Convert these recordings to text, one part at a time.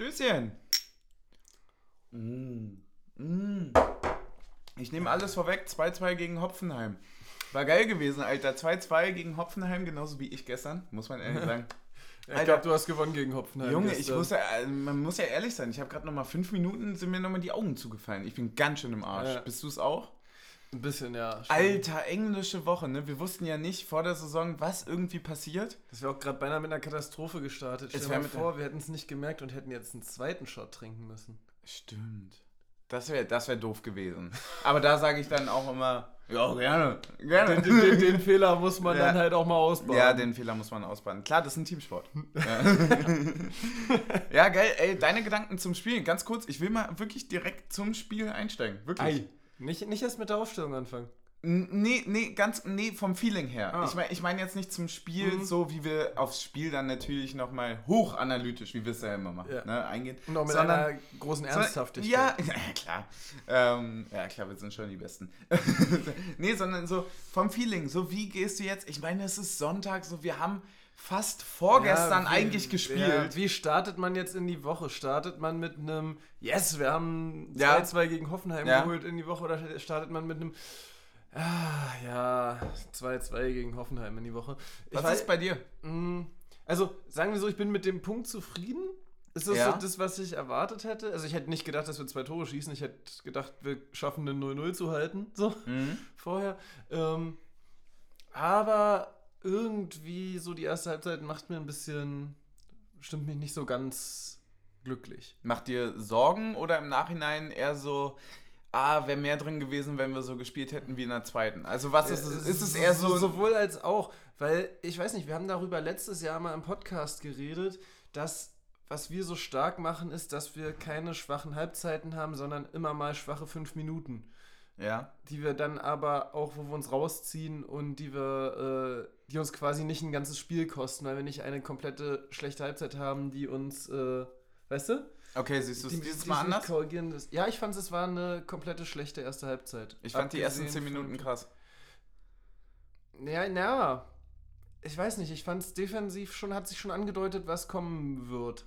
Stößchen. Mm. Mm. Ich nehme alles vorweg. 2-2 gegen Hopfenheim. War geil gewesen, Alter. 2-2 gegen Hopfenheim, genauso wie ich gestern, muss man ehrlich sagen. ich glaube, du hast gewonnen gegen Hopfenheim. Junge, ich muss ja, äh, man muss ja ehrlich sein. Ich habe gerade noch mal fünf Minuten, sind mir noch mal die Augen zugefallen. Ich bin ganz schön im Arsch. Ja. Bist du es auch? Ein bisschen, ja. schon. Alter, englische Woche, ne? Wir wussten ja nicht vor der Saison, was irgendwie passiert. Das wäre auch gerade beinahe mit einer Katastrophe gestartet. Es Stell dir mal vor, wir hätten es nicht gemerkt und hätten jetzt einen zweiten Shot trinken müssen. Stimmt. Das wäre das wär doof gewesen. Aber da sage ich dann auch immer, ja, gerne, gerne. Den, den, den Fehler muss man Ja. dann halt auch mal ausbauen. Ja, den Fehler muss man ausbaden. Klar, das ist ein Teamsport. Ja. ja, geil. Ey, deine Gedanken zum Spiel. Ganz kurz, ich will mal wirklich direkt zum Spiel einsteigen. Wirklich. Ei. Nicht, nicht erst mit der Aufstellung anfangen. Nee, nee, ganz, nee, vom Feeling her. Ah. Ich meine ich mein jetzt nicht zum Spiel, Mhm. so wie wir aufs Spiel dann natürlich nochmal hochanalytisch, wie wir es ja immer machen, Ja. ne, eingehen. Und auch mit Sondern- einer großen sondern- Ernsthaftigkeit. Ja, ja, klar. Ähm, ja, klar, wir sind schon die Besten. nee, sondern so vom Feeling, so wie gehst du jetzt? Ich meine, es ist Sonntag, so wir haben fast vorgestern Ja, wie- eigentlich gespielt. Ja, wie startet man jetzt in die Woche? Startet man mit einem Yes, wir haben Ja. 2-2 gegen Hoffenheim Ja. geholt in die Woche oder startet man mit einem Ah, ja, 2-2 gegen Hoffenheim in die Woche. Ich Was weiß- ist bei dir? Mm, Also, sagen wir so, ich bin mit dem Punkt zufrieden. Ist das Ja. so das, was ich erwartet hätte? Also, ich hätte nicht gedacht, dass wir zwei Tore schießen. Ich hätte gedacht, wir schaffen eine 0-0 zu halten, so Mhm. vorher. Ähm, aber irgendwie so die erste Halbzeit macht mir ein bisschen, stimmt mich nicht so ganz glücklich. Macht dir Sorgen oder im Nachhinein eher so, ah, wäre mehr drin gewesen, wenn wir so gespielt hätten wie in der zweiten? Also was ist es? Ist es eher so... Sowohl als auch, weil ich weiß nicht, wir haben darüber letztes Jahr mal im Podcast geredet, dass was wir so stark machen, ist, dass wir keine schwachen Halbzeiten haben, sondern immer mal schwache fünf Minuten. ja, Die wir dann aber auch, wo wir uns rausziehen und die wir, äh, die uns quasi nicht ein ganzes Spiel kosten, weil wir nicht eine komplette schlechte Halbzeit haben, die uns, äh, weißt du? okay, siehst du es Die- dieses die Mal anders? Korrigieren. Das- Ja, ich fand es war eine komplette schlechte erste Halbzeit. Ich fand die ersten Abgesehen 10 Minuten krass. Ja, na, ich weiß nicht, ich fand es defensiv schon, hat sich schon angedeutet, was kommen wird.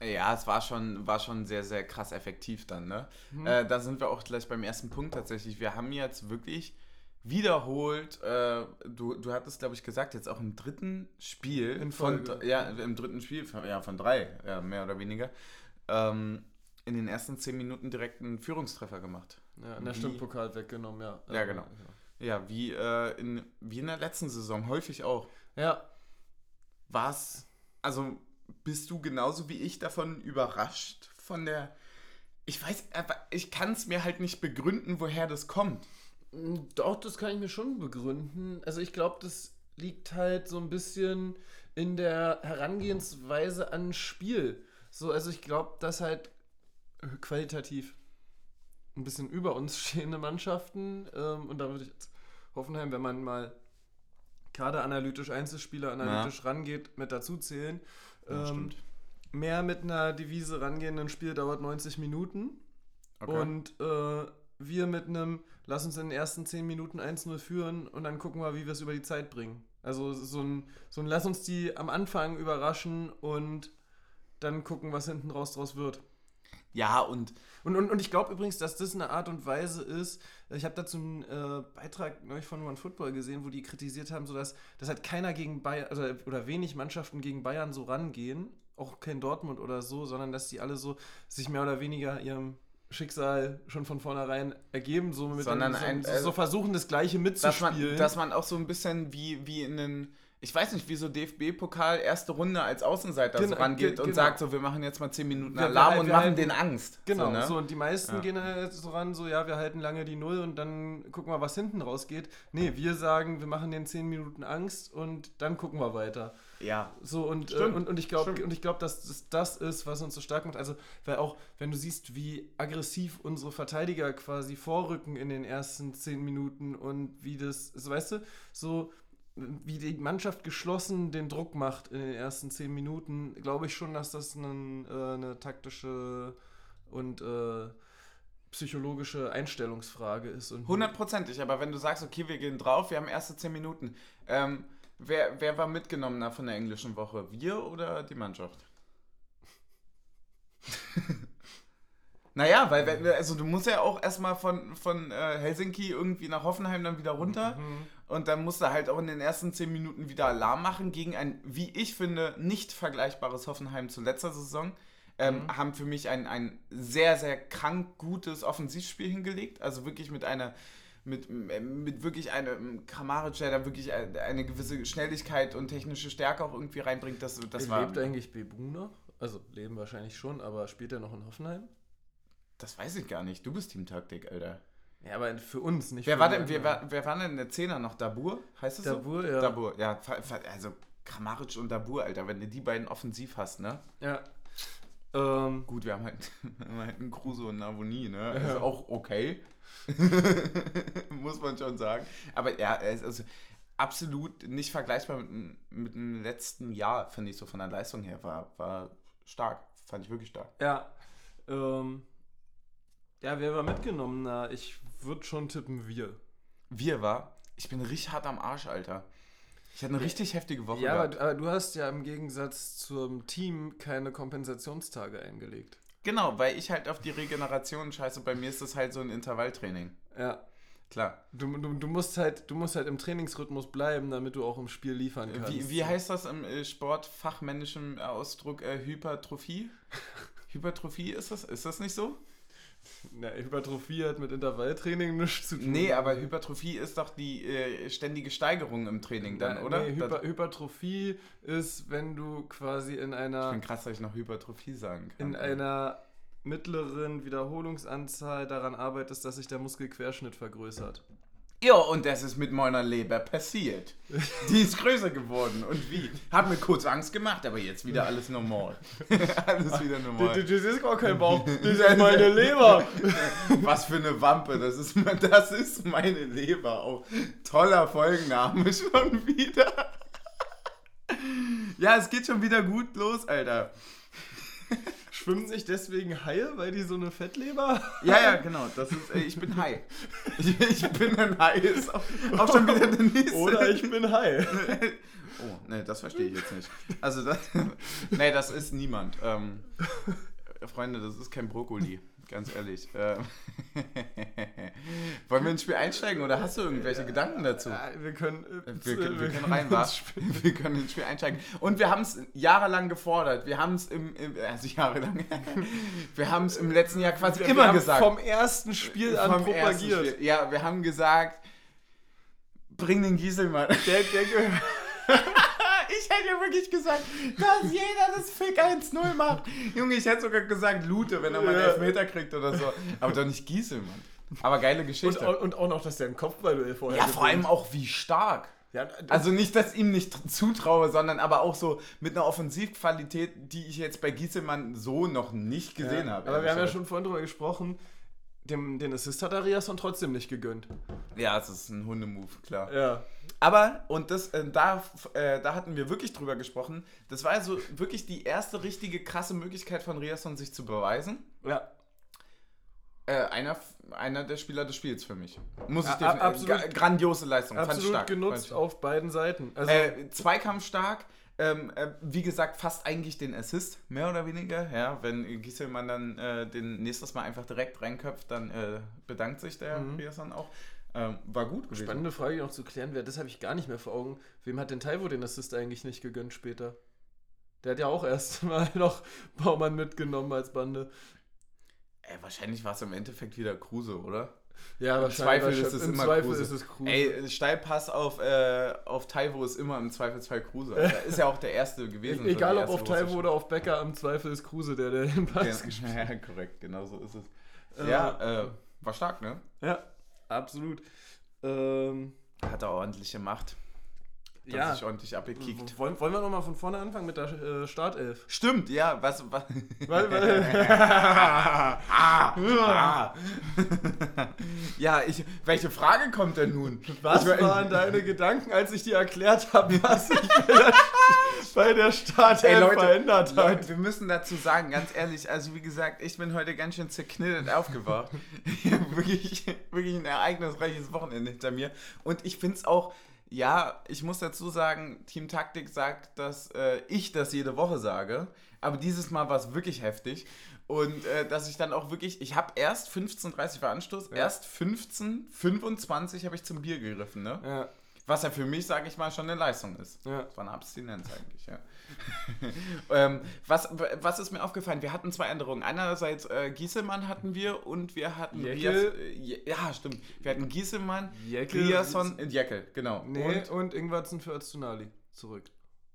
Ja, es war schon, war schon sehr, sehr krass effektiv dann, ne? Hm. Äh, da sind wir auch gleich beim ersten Punkt tatsächlich. Wir haben jetzt wirklich wiederholt, äh, du, du hattest, glaube ich, gesagt, jetzt auch im dritten Spiel, In von, ja, im dritten Spiel, von, ja, von drei, ja, mehr oder weniger, ähm, in den ersten zehn Minuten direkt einen Führungstreffer gemacht. Ja, in der Stimmpocal weggenommen, ja. Ja, genau. Ja, wie, äh, in, wie in der letzten Saison, häufig auch. Ja, Was, also bist du genauso wie ich davon überrascht von der. Ich weiß, aber ich kann es mir halt nicht begründen, woher das kommt. Doch, das kann ich mir schon begründen. Also ich glaube, das liegt halt so ein bisschen in der Herangehensweise an Spiel. So, also ich glaube, dass halt qualitativ ein bisschen über uns stehende Mannschaften, ähm, und da würde ich jetzt Hoffenheim, wenn man mal kaderanalytisch, Einzelspieler analytisch rangeht, mit dazu zählen. ähm, mehr mit einer Devise rangehen, ein Spiel dauert 90 Minuten. Okay. Und äh, wir mit einem, lass uns in den ersten 10 Minuten 1-0 führen und dann gucken wir, wie wir es über die Zeit bringen. Also so ein, so ein, lass uns die am Anfang überraschen und dann gucken, was hinten raus draus wird. ja, und Und, und, und ich glaube übrigens, dass das eine Art und Weise ist. Ich habe dazu einen äh, Beitrag neulich von One Football gesehen, wo die kritisiert haben, so dass, dass halt keiner gegen Bayern, also, oder wenig Mannschaften gegen Bayern so rangehen, auch kein Dortmund oder so, sondern dass die alle so sich mehr oder weniger ihrem Schicksal schon von vornherein ergeben, so mit Sondern dem, so, ein- so, äh, so versuchen, das Gleiche dass man, mitzuspielen. dass man auch so ein bisschen wie, wie in den. Ich weiß nicht, wie so DFB-Pokal erste Runde als Außenseiter Genau, so rangeht ge- und genau. sagt so, wir machen jetzt mal 10 Minuten Alarm halt- und machen halten- den Angst. Genau, so, so, ne? und die meisten Ja. gehen halt so ran, so ja, wir halten lange die Null und dann gucken wir, was hinten rausgeht. Nee, wir sagen, wir machen den 10 Minuten Angst und dann gucken wir weiter. Ja, So und, äh, und, und ich glaube, und ich glaube, dass das das ist, was uns so stark macht. Also, weil auch, wenn du siehst, wie aggressiv unsere Verteidiger quasi vorrücken in den ersten 10 Minuten und wie das, so, weißt du, so wie die Mannschaft geschlossen den Druck macht in den ersten 10 Minuten, glaube ich schon, dass das ein, äh, eine taktische und äh, psychologische Einstellungsfrage ist. Und hundertprozentig. Aber wenn du sagst, okay, wir gehen drauf, wir haben erste 10 Minuten. Ähm, wer, wer war mitgenommener von der englischen Woche? Wir oder die Mannschaft? Naja, weil wenn- also du musst ja auch erstmal von, von äh, Helsinki irgendwie nach Hoffenheim dann wieder runter. Mhm. Und dann musst du halt auch in den ersten zehn Minuten wieder Alarm machen gegen ein, wie ich finde, nicht vergleichbares Hoffenheim zu letzter Saison. Ähm, Mhm. Haben für mich ein, ein sehr, sehr krank gutes Offensivspiel hingelegt. Also wirklich mit einer, mit, mit wirklich einem Kramaric, der da wirklich eine, gewisse Schnelligkeit und technische Stärke auch irgendwie reinbringt. Das, das war. Lebt eigentlich Bebu noch? Also leben wahrscheinlich schon, aber spielt er noch in Hoffenheim? Das weiß ich gar nicht. Du bist Teamtaktik, Alter. Ja, aber für uns nicht. Wer für war denn, wer, war, wer war denn der Zehner noch? Dabur? Heißt es Dabur, so? ja. Dabur, ja. Also Kramaric und Dabur, Alter, wenn du die beiden offensiv hast, ne? Ja. Ähm, Gut, wir haben halt, wir haben halt einen Kruse und einen Avoni, ne? Ist auch okay. Muss man schon sagen. Aber ja, es ist also absolut nicht vergleichbar mit, dem- mit dem letzten Jahr, finde ich, so von der Leistung her. War, war stark. Fand ich wirklich stark. ja. Ähm, ja, wer war mitgenommen? Na, ich würde schon tippen wir. Wir war, ich bin richtig hart am Arsch, Alter. Ich hatte eine richtig heftige Woche Ja, aber, aber du hast ja im Gegensatz zum Team keine Kompensationstage eingelegt. Genau, weil ich halt auf die Regeneration scheiße. Bei mir ist das halt so ein Intervalltraining. Ja. Klar. Du, du, du, musst halt, du musst halt im Trainingsrhythmus bleiben, damit du auch im Spiel liefern kannst. Wie, wie heißt das im äh, sportfachmännischen Ausdruck? Äh, Hypertrophie? Hypertrophie ist das? Ist das nicht so? Na, Hypertrophie hat mit Intervalltraining nichts zu tun. Nee, aber Hypertrophie ist doch die äh, ständige Steigerung im Training dann, Na, oder? Nee, Hyper, Hypertrophie ist, wenn du quasi in ich einer, bin krass, dass ich noch Hypertrophie sagen kann. in einer mittleren Wiederholungsanzahl daran arbeitest, dass sich der Muskelquerschnitt vergrößert. Ja, und das ist mit meiner Leber passiert. Die ist größer geworden. Und wie? Hat mir kurz Angst gemacht, aber jetzt wieder alles normal. alles wieder normal. Das ist gar kein Bauch, das ist meine Leber. Was für eine Wampe, das ist, das ist meine Leber. Auch toller Folgenname schon wieder. Ja, es geht schon wieder gut los, Alter. Schwimmt nicht deswegen Haie, weil die so eine Fettleber Ja, ja, genau. Das ist, äh, ich bin Hai. Ich, ich bin ein Hai. Ist auch, auch schon wieder der nächste. Oder ich bin Hai. Oh, ne, das verstehe ich jetzt nicht. Also, das, nee, das ist niemand. Ähm, Freunde, das ist kein Brokkoli. Ganz ehrlich. Ähm, wollen wir ins Spiel einsteigen oder hast du irgendwelche Gedanken dazu? Ja, wir können, äh, Wir, können- wir können rein, ins wa? Spiel- Wir können ins Spiel einsteigen. Und wir haben es jahrelang gefordert. Wir haben es im, im, also jahrelang, wir haben es im letzten Jahr quasi Wir immer haben gesagt. Vom ersten Spiel an Vom propagiert. Spiel. Ja, wir haben gesagt, bring den Gieselmann. Der, der gehört. Ich hätte ja wirklich gesagt, dass jeder das Fick 1-0 macht. Junge, ich hätte sogar gesagt Lute, wenn er mal einen. Elfmeter kriegt oder so. Aber doch nicht Gieselmann. Aber geile Und, Geschichte. au- und auch noch, dass der ein Kopfballduell vorher ja, vor allem auch wie stark. Ja, Also nicht, dass ich ihm nicht tr- zutraue, sondern aber auch so mit einer Offensivqualität, die ich jetzt bei Gieselmann so noch nicht gesehen ja, habe. Aber wir haben ja schon vorhin drüber gesprochen. Dem, den Assist hat Ariasson trotzdem nicht gegönnt. Ja, es ist ein Hundemove, klar. Ja. Aber, und das, äh, da, äh, da hatten wir wirklich drüber gesprochen, das war also wirklich die erste richtige krasse Möglichkeit von Riasson, sich zu beweisen. Ja. Äh, einer, einer der Spieler des Spiels für mich. Muss ich A- definitiv. absolut- Äh, grandiose Leistung. Absolut stark. genutzt auf beiden Seiten. Also, Äh, Zweikampf stark. Ähm, äh, wie gesagt, fast eigentlich den Assist, mehr oder weniger. Ja, wenn Gieselmann dann äh, den nächstes Mal einfach direkt reinköpft, dann äh, bedankt sich der Mhm. Riasson auch. Ähm, war gut gewesen. spannende Frage noch zu klären wäre, das habe ich gar nicht mehr vor Augen. Wem hat denn Taiwo den Assist eigentlich nicht gegönnt später? Der hat ja auch erst mal noch Baumann mitgenommen als Bande. Ey, wahrscheinlich war es im Endeffekt wieder Kruse, oder? Ja, Im Zweifel ist es Im immer Zweifel Kruse. ist es Kruse. Ey, Steilpass auf, äh, auf Taiwo ist immer im Zweifelsfall Kruse. Alter. Ist ja auch der erste gewesen. so Egal die ob auf Taiwo oder auf Becker, im Zweifel ist Kruse der, der den Pass gespielt Ja, korrekt, genau so ist es. Äh, ja, äh, war stark, ne? Ja, absolut. Ähm, Hat er ordentliche Macht. Ja, sich ordentlich abgekickt. wollen, wollen wir nochmal von vorne anfangen mit der äh, Startelf? Stimmt, ja, was. was Weil, weil, ja, ich, welche Frage kommt denn nun? was Ich waren deine Gedanken, als ich dir erklärt habe, was sich bei der, Startelf Ey, Leute, verändert hat? Leute, wir müssen dazu sagen, ganz ehrlich, also wie gesagt, ich bin heute ganz schön zerknittert aufgewacht. Ich wirklich, wirklich ein ereignisreiches Wochenende hinter mir. Und ich finde es auch, Ja, ich muss dazu sagen, Team Taktik sagt, dass äh, ich das jede Woche sage. Aber dieses Mal war es wirklich heftig. Und äh, dass ich dann auch wirklich, ich habe erst 15.30 war Anstoß, Ja. erst 15.25 habe ich zum Bier gegriffen, ne? Ja, Was ja für mich, sage ich mal, schon eine Leistung ist. ja. Das war eine Abstinenz eigentlich, ja. ähm, was, was ist mir aufgefallen? Wir hatten zwei Änderungen. Einerseits äh, Gieselmann hatten wir und wir hatten Jäckel. Rias- ja, stimmt. Wir hatten Gieselmann, Jäckel, Riasson, äh, Jäckel, genau. Nee, Und, und, Ingwarzen für Öztunali zurück.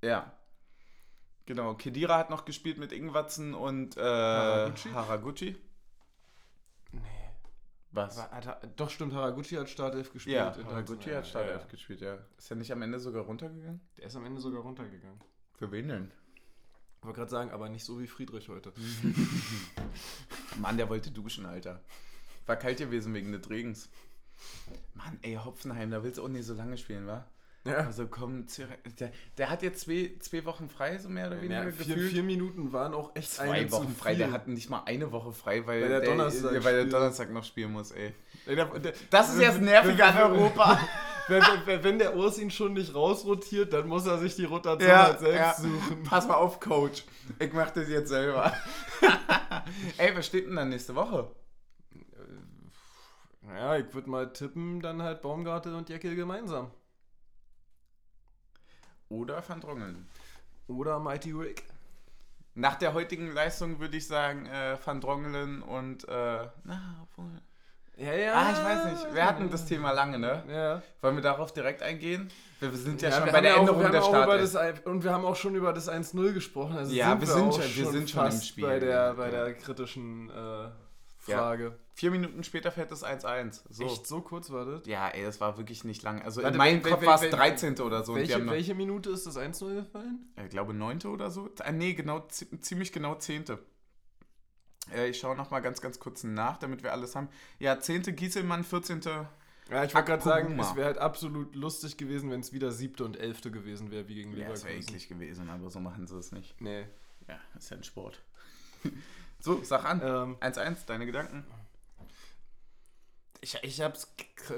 ja. Genau, Kedira hat noch gespielt mit Ingwatzen und äh, Haraguchi? Haraguchi. Nee. Was? War, hat, er- doch, stimmt, Haraguchi hat Startelf gespielt. Ja, Haraguchi hat Startelf Ja, ja. gespielt, ja. Ist er nicht am Ende sogar runtergegangen? Der ist am Ende sogar runtergegangen. Denn? Ich wollte gerade sagen, aber nicht so wie Friedrich heute. Mann, der wollte duschen, Alter. War kalt gewesen wegen des Regens. Mann, ey, Hopfenheim, da willst du auch nicht so lange spielen, wa? Ja. Also komm, der, der hat jetzt zwei, zwei Wochen frei, so mehr oder weniger Ja, vier, vier Minuten waren auch echt Zwei Wochen frei, der hat nicht mal eine Woche frei, weil, Weil der Donnerstag ja, weil der. Donnerstag noch spielen muss, ey. Der- der- Das ist jetzt nervig an Europa. Wenn, wenn, wenn der Urs ihn schon nicht rausrotiert, dann muss er sich die Rotation Ja, halt selbst ja. suchen. Pass mal auf, Coach. Ich mach das jetzt selber. ey, was steht denn dann nächste Woche? Naja, ich würde mal tippen, dann halt Baumgartel und Jeckel gemeinsam. Oder Van Drongelen. Oder Mighty Rick. Nach der heutigen Leistung würde ich sagen, äh, Van Drongelen und, äh, na, obwohl... Ja, ja. Ah, ich weiß nicht. Wir hatten das Thema lange, ne? Ja. Wollen wir darauf direkt eingehen? Wir sind ja, Ja, schon bei der ja auch, Änderung der auch Start. über das, Ein- Und wir haben auch schon über das 1-0 gesprochen. Also Ja, wir sind schon- wir sind schon im Spiel. Bei der, bei Ja. der kritischen äh, Frage. Vier Minuten später fällt das 1-1. So. Echt so kurz war das? Ja, ey, das war wirklich nicht lang. Also Warte, in meinem Kopf war es wel- 13. oder so. welche, welche Minute ist das 1-0 gefallen? ich glaube, 9. oder so. Ah, nee, genau, zi- ziemlich genau 10. Äh, ich schaue nochmal ganz, ganz kurz nach, damit wir alles haben. Ja, 10. Gieselmann, 14. Ja, ich wollte gerade sagen, es wäre halt absolut lustig gewesen, wenn es wieder siebte und elfte gewesen wäre, wie gegen Ja, das Leverkusen. wäre eklig gewesen, aber so machen sie es nicht. Nee. Ja, ist ja ein Sport. so, sag an. Ähm, 1-1, deine Gedanken? ich ich habe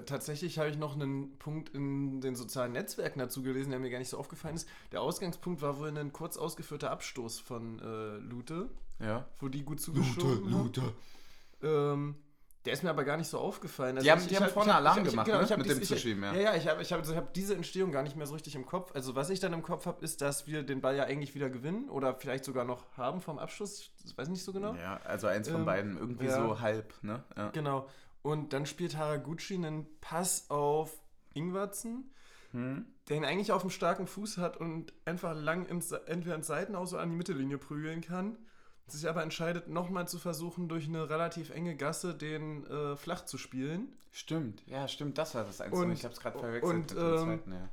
tatsächlich habe ich noch einen Punkt in den sozialen Netzwerken dazu gelesen, der mir gar nicht so aufgefallen ist. Der Ausgangspunkt war wohl ein kurz ausgeführter Abstoß von äh, Lute, Ja. wo die gut zugeschoben haben. Ähm, der ist mir aber gar nicht so aufgefallen. Also Die haben- ich- die ich haben hab- vorne ich hab- Alarm ich hab- gemacht, genau, ne? Mit dies- dem Zuschieben, ja. Ja, ja, ich habe ich hab, also ich hab diese Entstehung gar nicht mehr so richtig im Kopf. Also was ich dann im Kopf habe, ist, dass wir den Ball ja eigentlich wieder gewinnen oder vielleicht sogar noch haben vom Abschluss. Das weiß ich nicht so genau. Ja, also eins von Ähm, beiden. Irgendwie ja. so halb, ne? Ja. Genau. Und dann spielt Haraguchi einen Pass auf Ingwatzen, Hm? der ihn eigentlich auf einem starken Fuß hat und einfach lang ins, entweder ins Seitenaus oder an die Mittellinie prügeln kann. Sich aber entscheidet, nochmal zu versuchen, durch eine relativ enge Gasse den äh, flach zu spielen. Stimmt, ja, stimmt, das war das Einzige. Und- ich hab's gerade verwechselt und, mit dem ähm, zweiten, ja.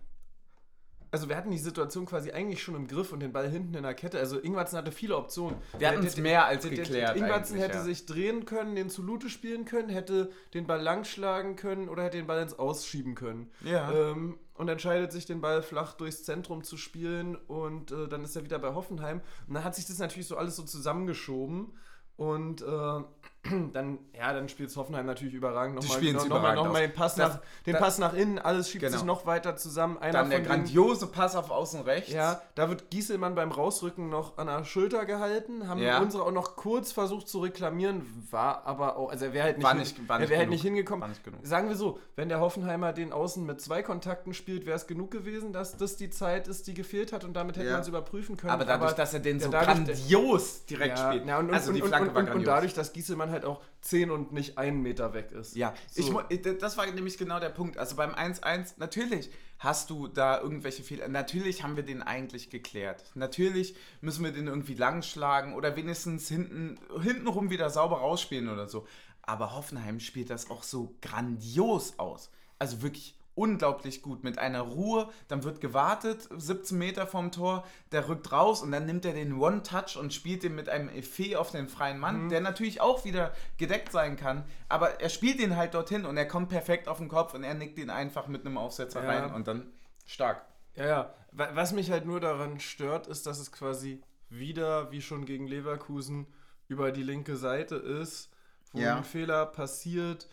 Also wir hatten die Situation quasi eigentlich schon im Griff und den Ball hinten in der Kette. Also Ingwatzen hatte viele Optionen. Wir hatten es mehr als der- geklärt. Eigentlich, hätte ja. sich drehen können, den zu Lute spielen können, hätte den Ball lang schlagen können oder hätte den Ball ins Ausschieben können. Ja. Ähm, und entscheidet sich, den Ball flach durchs Zentrum zu spielen und äh, dann ist er wieder bei Hoffenheim. Und dann hat sich das natürlich so alles so zusammengeschoben. Und äh, dann, ja, dann spielt Hoffenheim natürlich überragend. Die Nochmal spielen's noch, noch, überragend noch mal den, Pass Das- nach, den das- Pass nach innen, alles schiebt Genau. sich noch weiter zusammen. Einer Dann der denen- grandiose Pass auf außen rechts. ja, da wird Gieselmann beim Rausrücken noch an der Schulter gehalten, haben Ja. unsere auch noch kurz versucht zu reklamieren, war aber auch, also er wäre halt nicht, War nicht- war er nicht wäre halt nicht hingekommen. Nicht genug. Sagen wir so, wenn der Hoffenheimer den Außen mit zwei Kontakten spielt, wäre es genug gewesen, dass das die Zeit ist, die gefehlt hat und damit hätte Ja. man es überprüfen können. Aber dadurch, dass er den so dadurch- grandios direkt ja, spielt. ja, und, und, also die und, Flanke und, war grandios. und dadurch, dass Gieselmann halt auch 10 und nicht einen Meter weg ist. Ja, So. ich, äh, das war nämlich genau der Punkt. Also beim 1-1, natürlich hast du da irgendwelche Fehler. Natürlich haben wir den eigentlich geklärt. Natürlich müssen wir den irgendwie langschlagen oder wenigstens hinten, hintenrum wieder sauber rausspielen oder so. Aber Hoffenheim spielt das auch so grandios aus. Also wirklich unglaublich gut. Mit einer Ruhe, dann wird gewartet, 17 Meter vom Tor, der rückt raus und dann nimmt er den One-Touch und spielt den mit einem Effet auf den freien Mann, der natürlich auch wieder gedeckt sein kann, aber er spielt ihn halt dorthin und er kommt perfekt auf den Kopf und er nickt ihn einfach mit einem Aufsetzer Ja. rein und dann stark. Ja, ja. Wa- Was mich halt nur daran stört, ist, dass es quasi wieder, wie schon gegen Leverkusen, über die linke Seite ist, wo Ja. ein Fehler passiert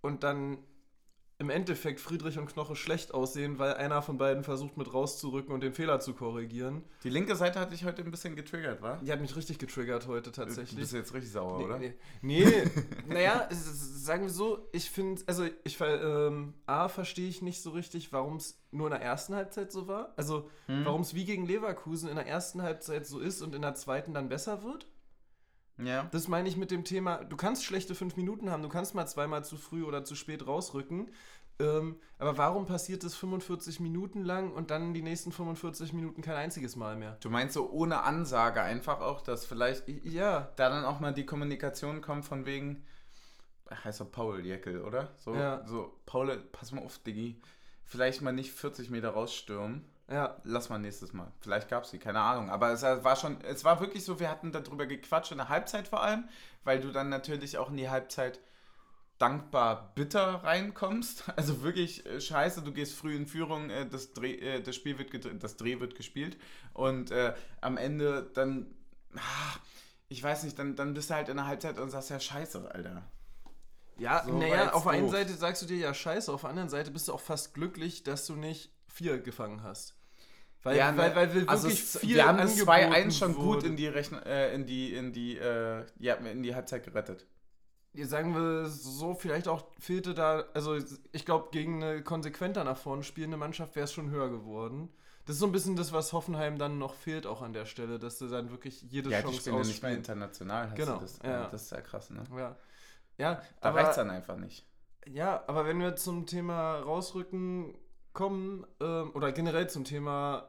und dann im Endeffekt Friedrich und Knoche schlecht aussehen, weil einer von beiden versucht mit rauszurücken und den Fehler zu korrigieren. Die linke Seite hat dich heute ein bisschen getriggert, wa? Die hat mich richtig getriggert heute tatsächlich. Du bist jetzt richtig sauer, nee, oder? Nee, nee. naja, sagen wir so, ich finde, also ich, ähm, A, verstehe ich nicht so richtig, warum es nur in der ersten Halbzeit so war. Also, hm. warum es wie gegen Leverkusen in der ersten Halbzeit so ist und in der zweiten dann besser wird. Ja. Das meine ich mit dem Thema, du kannst schlechte fünf Minuten haben, du kannst mal zweimal zu früh oder zu spät rausrücken. Ähm, aber warum passiert das 45 Minuten lang und dann die nächsten 45 Minuten kein einziges Mal mehr? Du meinst so ohne Ansage einfach auch, dass vielleicht ja. da dann auch mal die Kommunikation kommt von wegen, heißt er Paul Jäckel, oder? So, ja. so, Paul, pass mal auf, Diggi. Vielleicht mal nicht 40 Meter rausstürmen ja, lass mal nächstes Mal. Vielleicht gab es die, keine Ahnung. Aber es war schon, es war wirklich so, wir hatten darüber gequatscht in der Halbzeit vor allem, weil du dann natürlich auch in die Halbzeit dankbar bitter reinkommst. Also wirklich äh, scheiße, du gehst früh in Führung, äh, das, Dreh, äh, das Spiel wird das Dreh wird gespielt und äh, am Ende dann, ach, ich weiß nicht, dann, dann bist du halt in der Halbzeit und sagst ja scheiße, Alter. Ja, so naja, auf der einen Seite sagst du dir ja scheiße, auf der anderen Seite bist du auch fast glücklich, dass du nicht vier gefangen hast. Weil, ja, weil, weil wir also wirklich viel Wir haben das 2-1 schon wurde. gut in die, Rechn äh, in die, in die, äh, ja, in die Halbzeit gerettet. Sagen wir so, vielleicht auch fehlte da, also ich glaube, gegen eine konsequenter nach vorne spielende Mannschaft wäre es schon höher geworden. Das ist so ein bisschen das, was Hoffenheim dann noch fehlt, auch an der Stelle, dass du dann wirklich jede ja, Chance Ja, nicht mehr international hast genau, das. Ja. Das ist ja krass, ne? Ja. ja da reicht es dann einfach nicht. Ja, aber wenn wir zum Thema rausrücken, kommen, ähm, oder generell zum Thema,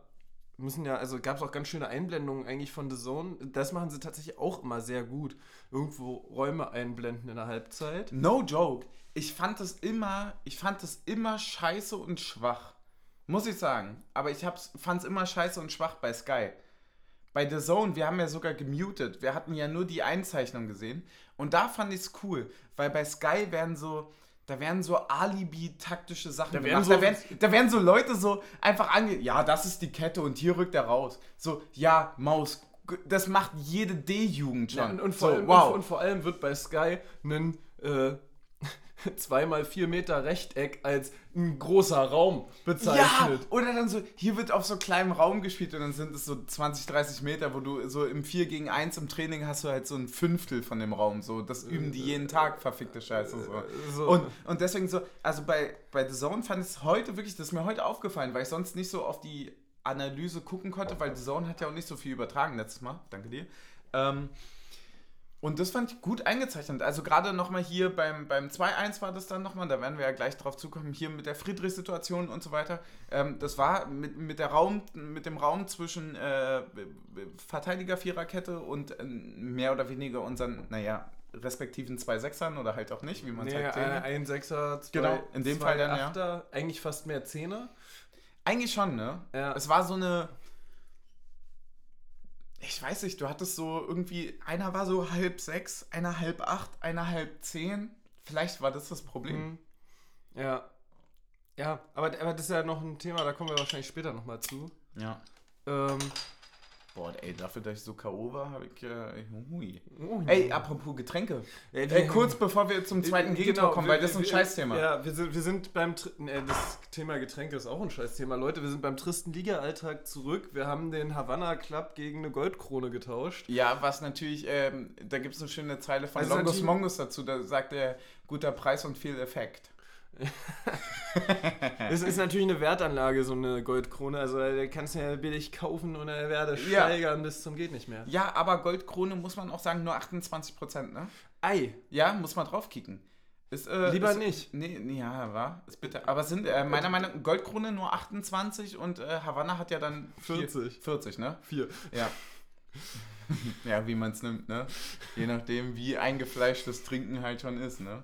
müssen ja, also gab es auch ganz schöne Einblendungen eigentlich von The Zone. Das machen sie tatsächlich auch immer sehr gut. Irgendwo Räume einblenden in der Halbzeit. No joke. Ich fand das immer, ich fand das immer scheiße und schwach. Muss ich sagen. Aber ich fand es immer scheiße und schwach bei Sky. Bei The Zone, wir haben ja sogar gemutet. Wir hatten ja nur die Einzeichnung gesehen. Und da fand ich es cool, weil bei Sky werden so, da werden so Alibi-taktische Sachen da gemacht. So da, werden, da werden so Leute so einfach ange... Ja, das ist die Kette und hier rückt er raus. So, ja, Maus, das macht jede D-Jugend schon. Ja, und, und, vor so, allem, wow. und, und, vor allem wird bei Sky ein äh, zweimal vier Meter Rechteck als ein großer Raum bezeichnet. Ja, oder dann so, hier wird auf so kleinem Raum gespielt und dann sind es so 20, 30 Meter, wo du so im 4 gegen 1 im Training hast du halt so ein Fünftel von dem Raum. So, das üben die jeden Tag, verfickte Scheiße. So. so. Und, und deswegen so, also bei, bei The Zone fand ich es heute wirklich, das ist mir heute aufgefallen, weil ich sonst nicht so auf die Analyse gucken konnte, weil The Zone hat ja auch nicht so viel übertragen letztes Mal. Danke dir. Ähm, und das fand ich gut eingezeichnet. Also gerade nochmal hier beim, beim 2-1 war das dann nochmal, da werden wir ja gleich drauf zukommen, hier mit der Friedrich-Situation und so weiter. Ähm, das war mit, mit, der Raum, mit dem Raum zwischen äh, Verteidiger-Viererkette und äh, mehr oder weniger unseren, naja, respektiven zwei Sechsern oder halt auch nicht, wie man es nee, halt sehen Ein Sechser, zwei, genau, in dem Fall dann, Achter, ja. eigentlich fast mehr Zehner. Eigentlich schon, ne? Ja. Es war so eine ich weiß nicht, du hattest so irgendwie, einer war so halb sechs, einer halb acht, einer halb zehn. Vielleicht war das das Problem. Mhm. Ja. Ja, aber, aber das ist ja noch ein Thema, da kommen wir wahrscheinlich später nochmal zu. Ja. Ähm, Boah, ey, dafür, dass ich so K.O. war, habe ich. Äh, hui. Oh, ey, apropos Getränke. Ey, ey, kurz bevor wir zum zweiten genau, Gegentor kommen, wir, weil das ist ein Scheißthema. Ja, wir sind, wir sind beim. Äh, das Thema Getränke ist auch ein Scheißthema. Leute, wir sind beim tristen Liga-Alltag zurück. Wir haben den Havanna Club gegen eine Goldkrone getauscht. Ja, was natürlich. Ähm, da gibt es eine schöne Zeile von also Longus Mongus dazu. Da sagt er: guter Preis und viel Effekt. es ist natürlich eine Wertanlage, so eine Goldkrone. Also da kannst du ja billig kaufen und er werde steigern ja. bis zum geht nicht mehr. Ja, aber Goldkrone muss man auch sagen, nur 28%, ne? Ei. Ja, muss man draufkicken. Ist, äh, Lieber ist, nicht. Nee, nee, ja, war. Ist bitte. Aber sind äh, meiner Meinung nach Goldkrone nur 28 und äh, Havanna hat ja dann 40. 4, 40, ne? 4. Ja. ja, wie man es nimmt, ne? Je nachdem, wie eingefleischt das Trinken halt schon ist, ne?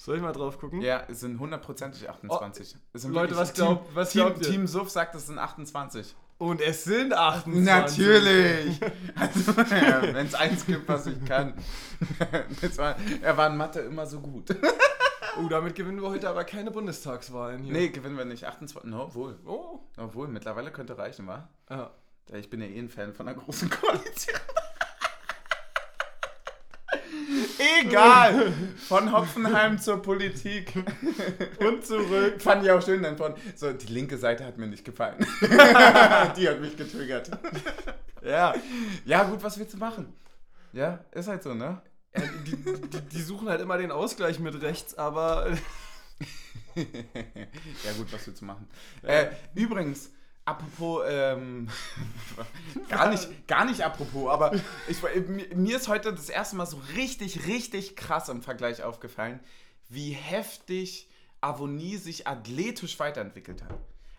Soll ich mal drauf gucken? Ja, es sind hundertprozentig 28. Oh, Leute, was, glaub, Team, was glaubt Team, Team Suff sagt, es sind 28. Und es sind 28. Natürlich! Also, ja, Wenn es eins gibt, was ich kann. War, er war in Mathe immer so gut. Oh, damit gewinnen wir heute aber keine Bundestagswahlen hier. Nee, gewinnen wir nicht. 28. No, wohl. Oh. Obwohl, mittlerweile könnte reichen, wa? Ja. Ich bin ja eh ein Fan von einer großen Koalition. Egal. Von Hopfenheim zur Politik. Und zurück. Fand ich auch schön dann von. So, die linke Seite hat mir nicht gefallen. die hat mich getriggert. ja. Ja, gut, was willst du machen? Ja, ist halt so, ne? Ja, die, die, die suchen halt immer den Ausgleich mit rechts, aber. ja, gut, was willst du machen? Äh, übrigens, apropos, ähm, gar, nicht, gar nicht apropos, aber ich, mir ist heute das erste Mal so richtig, richtig krass im Vergleich aufgefallen, wie heftig Avonie sich athletisch weiterentwickelt hat.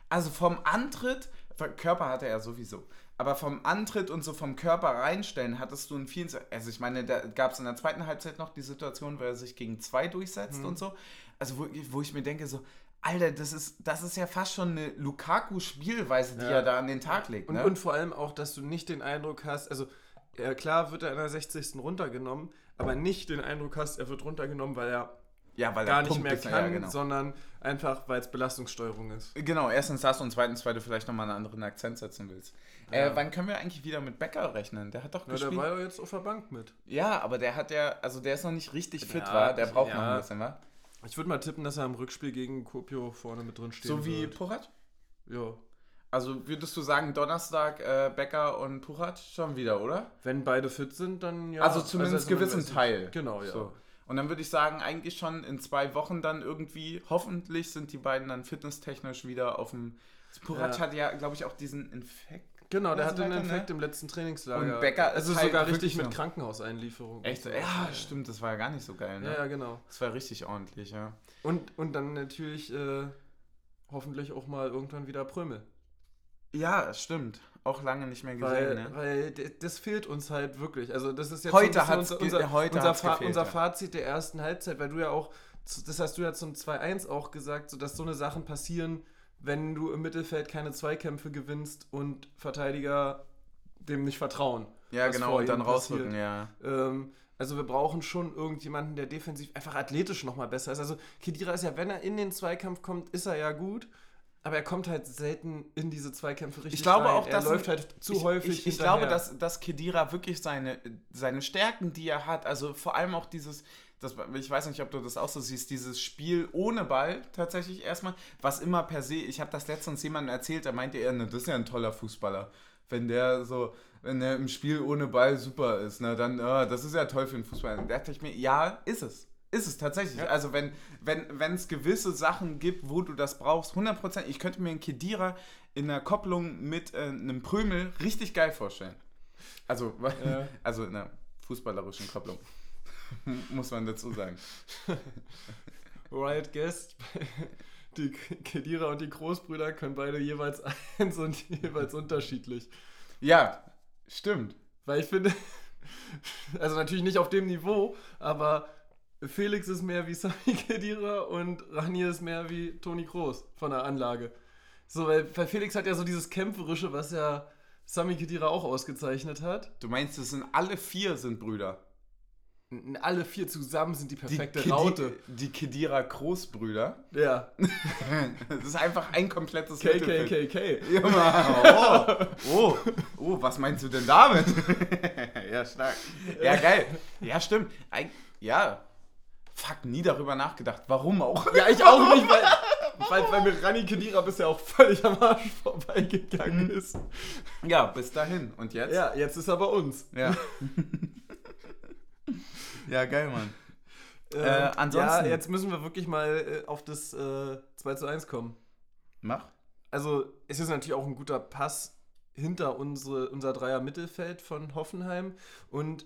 Also vom Antritt, Körper hatte er sowieso, aber vom Antritt und so vom Körper reinstellen hattest du in vielen, also ich meine, da gab es in der zweiten Halbzeit noch die Situation, wo er sich gegen zwei durchsetzt mhm. und so. Also wo, wo ich mir denke, so, Alter, das ist, das ist ja fast schon eine Lukaku-Spielweise, die ja. er da an den Tag legt. Und, ne? und vor allem auch, dass du nicht den Eindruck hast, also ja, klar wird er in der 60. runtergenommen, aber nicht den Eindruck hast, er wird runtergenommen, weil er ja, weil gar nicht mehr kann, ja, genau. sondern einfach, weil es Belastungssteuerung ist. Genau, erstens das und zweitens, weil du vielleicht nochmal einen anderen Akzent setzen willst. Ja. Äh, wann können wir eigentlich wieder mit Becker rechnen? Der hat doch ja, gespielt. Der war ja jetzt auf der Bank mit. Ja, aber der hat ja, also der ist noch nicht richtig fit, war. Der braucht noch ein bisschen, wa? Ich würde mal tippen, dass er im Rückspiel gegen Kopio vorne mit drin steht. So wie wird. Porat? Ja. Also würdest du sagen, Donnerstag äh, Becker und Puchat schon wieder, oder? Wenn beide fit sind, dann ja. Also zumindest also gewissen Teil. Genau, ja. So. Und dann würde ich sagen, eigentlich schon in zwei Wochen dann irgendwie, hoffentlich sind die beiden dann fitnesstechnisch wieder auf dem. Purat ja. hat ja, glaube ich, auch diesen Infekt. Genau, der hatte einen Infekt ne? im letzten Trainingslager. Und Becker also halt sogar richtig mit Krankenhauseinlieferung. Echt? Ja, ja, stimmt, das war ja gar nicht so geil, ne? Ja, ja, genau. Das war richtig ordentlich, ja. Und, und dann natürlich äh, hoffentlich auch mal irgendwann wieder Prömel. Ja, stimmt. Auch lange nicht mehr gesehen, weil, ne? Weil das fehlt uns halt wirklich. Also das ist jetzt heute so unser, heute unser, Fa gefehlt, unser Fazit der ersten Halbzeit, weil du ja auch, das hast du ja zum 2-1 auch gesagt, so dass so eine Sachen passieren, wenn du im Mittelfeld keine Zweikämpfe gewinnst und Verteidiger dem nicht vertrauen. Ja, genau, und dann rausrücken, ja. Ähm, also wir brauchen schon irgendjemanden, der defensiv einfach athletisch nochmal besser ist. Also Kedira ist ja, wenn er in den Zweikampf kommt, ist er ja gut. Aber er kommt halt selten in diese Zweikämpfe richtig Ich glaube rein. auch, dass er läuft halt zu ich, häufig Ich, ich glaube, dass, dass Kedira wirklich seine, seine Stärken, die er hat, also vor allem auch dieses, das, ich weiß nicht, ob du das auch so siehst, dieses Spiel ohne Ball tatsächlich erstmal, was immer per se, ich habe das letztens jemandem erzählt, da meinte er, ne, das ist ja ein toller Fußballer. Wenn der so, wenn der im Spiel ohne Ball super ist, ne, dann, oh, das ist ja toll für einen Fußballer. Da dachte ich mir, ja, ist es. Ist es tatsächlich. Ja. Also wenn wenn es gewisse Sachen gibt, wo du das brauchst, 100%, ich könnte mir einen Kedira in der Kopplung mit äh, einem Prömel richtig geil vorstellen. Also, ja. also in einer fußballerischen Kopplung. Muss man dazu sagen. Riot Guest, die Kedira und die Großbrüder können beide jeweils eins und jeweils unterschiedlich. Ja, stimmt. Weil ich finde, also natürlich nicht auf dem Niveau, aber Felix ist mehr wie Sami Kedira und Ranier ist mehr wie Toni Kroos von der Anlage. So, weil, weil Felix hat ja so dieses Kämpferische, was ja Sami Kedira auch ausgezeichnet hat. Du meinst, es sind alle vier sind Brüder? Alle vier zusammen sind die perfekte die Kedi Raute. Die Kedira Großbrüder? Ja. das ist einfach ein komplettes KKKK. Ja, oh, oh, oh, was meinst du denn damit? ja, stark. Ja, geil. Ja, stimmt. Ein, ja, fuck, nie darüber nachgedacht. Warum auch? Ja, ich auch nicht, weil, weil, weil mir Rani Kedira bisher auch völlig am Arsch vorbeigegangen mhm. ist. Ja, bis dahin. Und jetzt? Ja, jetzt ist er bei uns. Ja. Ja, geil, Mann. Ähm, äh, ansonsten. Ja, jetzt müssen wir wirklich mal äh, auf das äh, 2 zu 1 kommen. Mach. Also, es ist natürlich auch ein guter Pass hinter unsere, unser Dreier Mittelfeld von Hoffenheim. Und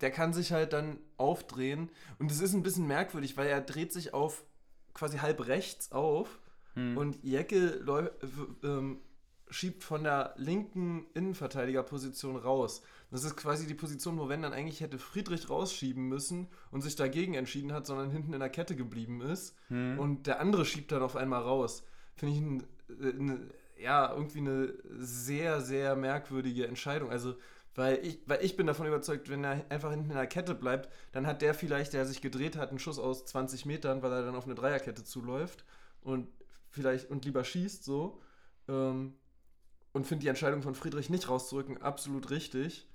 der kann sich halt dann aufdrehen. Und es ist ein bisschen merkwürdig, weil er dreht sich auf quasi halb rechts auf hm. und Jecke ähm, schiebt von der linken Innenverteidigerposition raus. Das ist quasi die Position, wo wenn dann eigentlich hätte Friedrich rausschieben müssen und sich dagegen entschieden hat, sondern hinten in der Kette geblieben ist. Hm. Und der andere schiebt dann auf einmal raus. Finde ich ein, äh, eine, ja, irgendwie eine sehr, sehr merkwürdige Entscheidung. Also weil ich, weil ich bin davon überzeugt, wenn er einfach hinten in der Kette bleibt, dann hat der vielleicht, der sich gedreht hat, einen Schuss aus 20 Metern, weil er dann auf eine Dreierkette zuläuft und vielleicht und lieber schießt so. Ähm, und finde die Entscheidung von Friedrich nicht rauszurücken absolut richtig.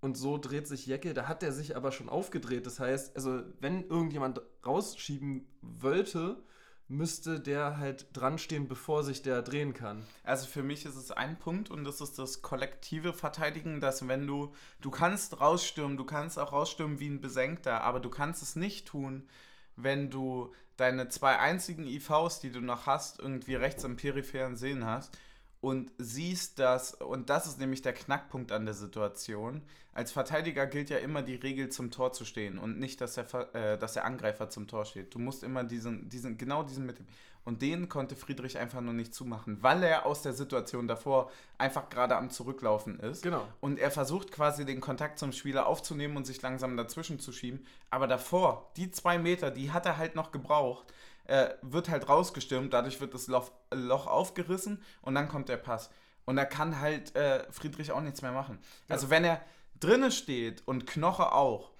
und so dreht sich Jecke, da hat er sich aber schon aufgedreht. Das heißt, also wenn irgendjemand rausschieben wollte, müsste der halt dran stehen, bevor sich der drehen kann. Also für mich ist es ein Punkt und das ist das kollektive Verteidigen, dass wenn du, du kannst rausstürmen, du kannst auch rausstürmen wie ein Besenkter, aber du kannst es nicht tun, wenn du deine zwei einzigen IVs, die du noch hast, irgendwie rechts im peripheren Sehen hast und siehst das, und das ist nämlich der Knackpunkt an der Situation. Als Verteidiger gilt ja immer die Regel, zum Tor zu stehen und nicht, dass der, äh, dass der Angreifer zum Tor steht. Du musst immer diesen, diesen, genau diesen mit. Und den konnte Friedrich einfach nur nicht zumachen, weil er aus der Situation davor einfach gerade am Zurücklaufen ist. Genau. Und er versucht quasi den Kontakt zum Spieler aufzunehmen und sich langsam dazwischen zu schieben. Aber davor, die zwei Meter, die hat er halt noch gebraucht äh, wird halt rausgestürmt, dadurch wird das Loch, Loch, aufgerissen und dann kommt der Pass. Und da kann halt äh, Friedrich auch nichts mehr machen. Ja. Also wenn er drinne steht und Knoche auch,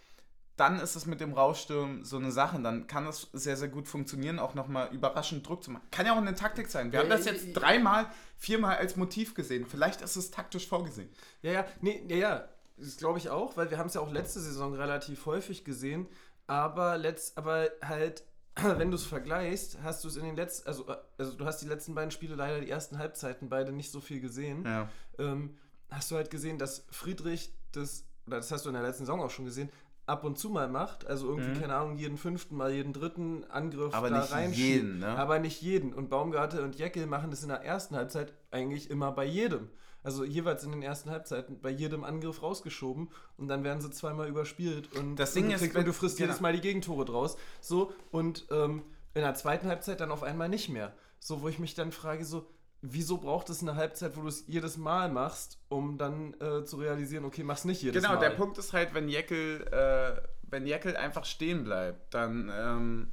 dann ist es mit dem Rausstürmen so eine Sache. Dann kann das sehr, sehr gut funktionieren, auch nochmal überraschend Druck zu machen. Kann ja auch eine Taktik sein. Wir ja, haben das jetzt dreimal, viermal als Motiv gesehen. Vielleicht ist es taktisch vorgesehen. Ja, ja, nee, ja, ja. Das glaube ich auch, weil wir haben es ja auch letzte Saison relativ häufig gesehen. Aber, letzt, aber halt wenn du es vergleichst, hast du es in den letzten, also, also du hast die letzten beiden Spiele leider die ersten Halbzeiten beide nicht so viel gesehen. Ja. Ähm, hast du halt gesehen, dass Friedrich das, oder das hast du in der letzten Saison auch schon gesehen, ab und zu mal macht. Also irgendwie, mhm. keine Ahnung, jeden fünften mal jeden dritten Angriff aber da nicht jeden, ne? Aber nicht jeden. Und Baumgarte und Jeckel machen das in der ersten Halbzeit eigentlich immer bei jedem also jeweils in den ersten Halbzeiten bei jedem Angriff rausgeschoben und dann werden sie zweimal überspielt und, das Ding und, du, kriegst, und du frisst genau. jedes Mal die Gegentore draus. So, und ähm, in der zweiten Halbzeit dann auf einmal nicht mehr. So, wo ich mich dann frage, so, wieso braucht es eine Halbzeit, wo du es jedes Mal machst, um dann äh, zu realisieren, okay, mach's nicht jedes genau, Mal. Genau, der Punkt ist halt, wenn Jeckel, äh, wenn Jeckel einfach stehen bleibt, dann, ähm,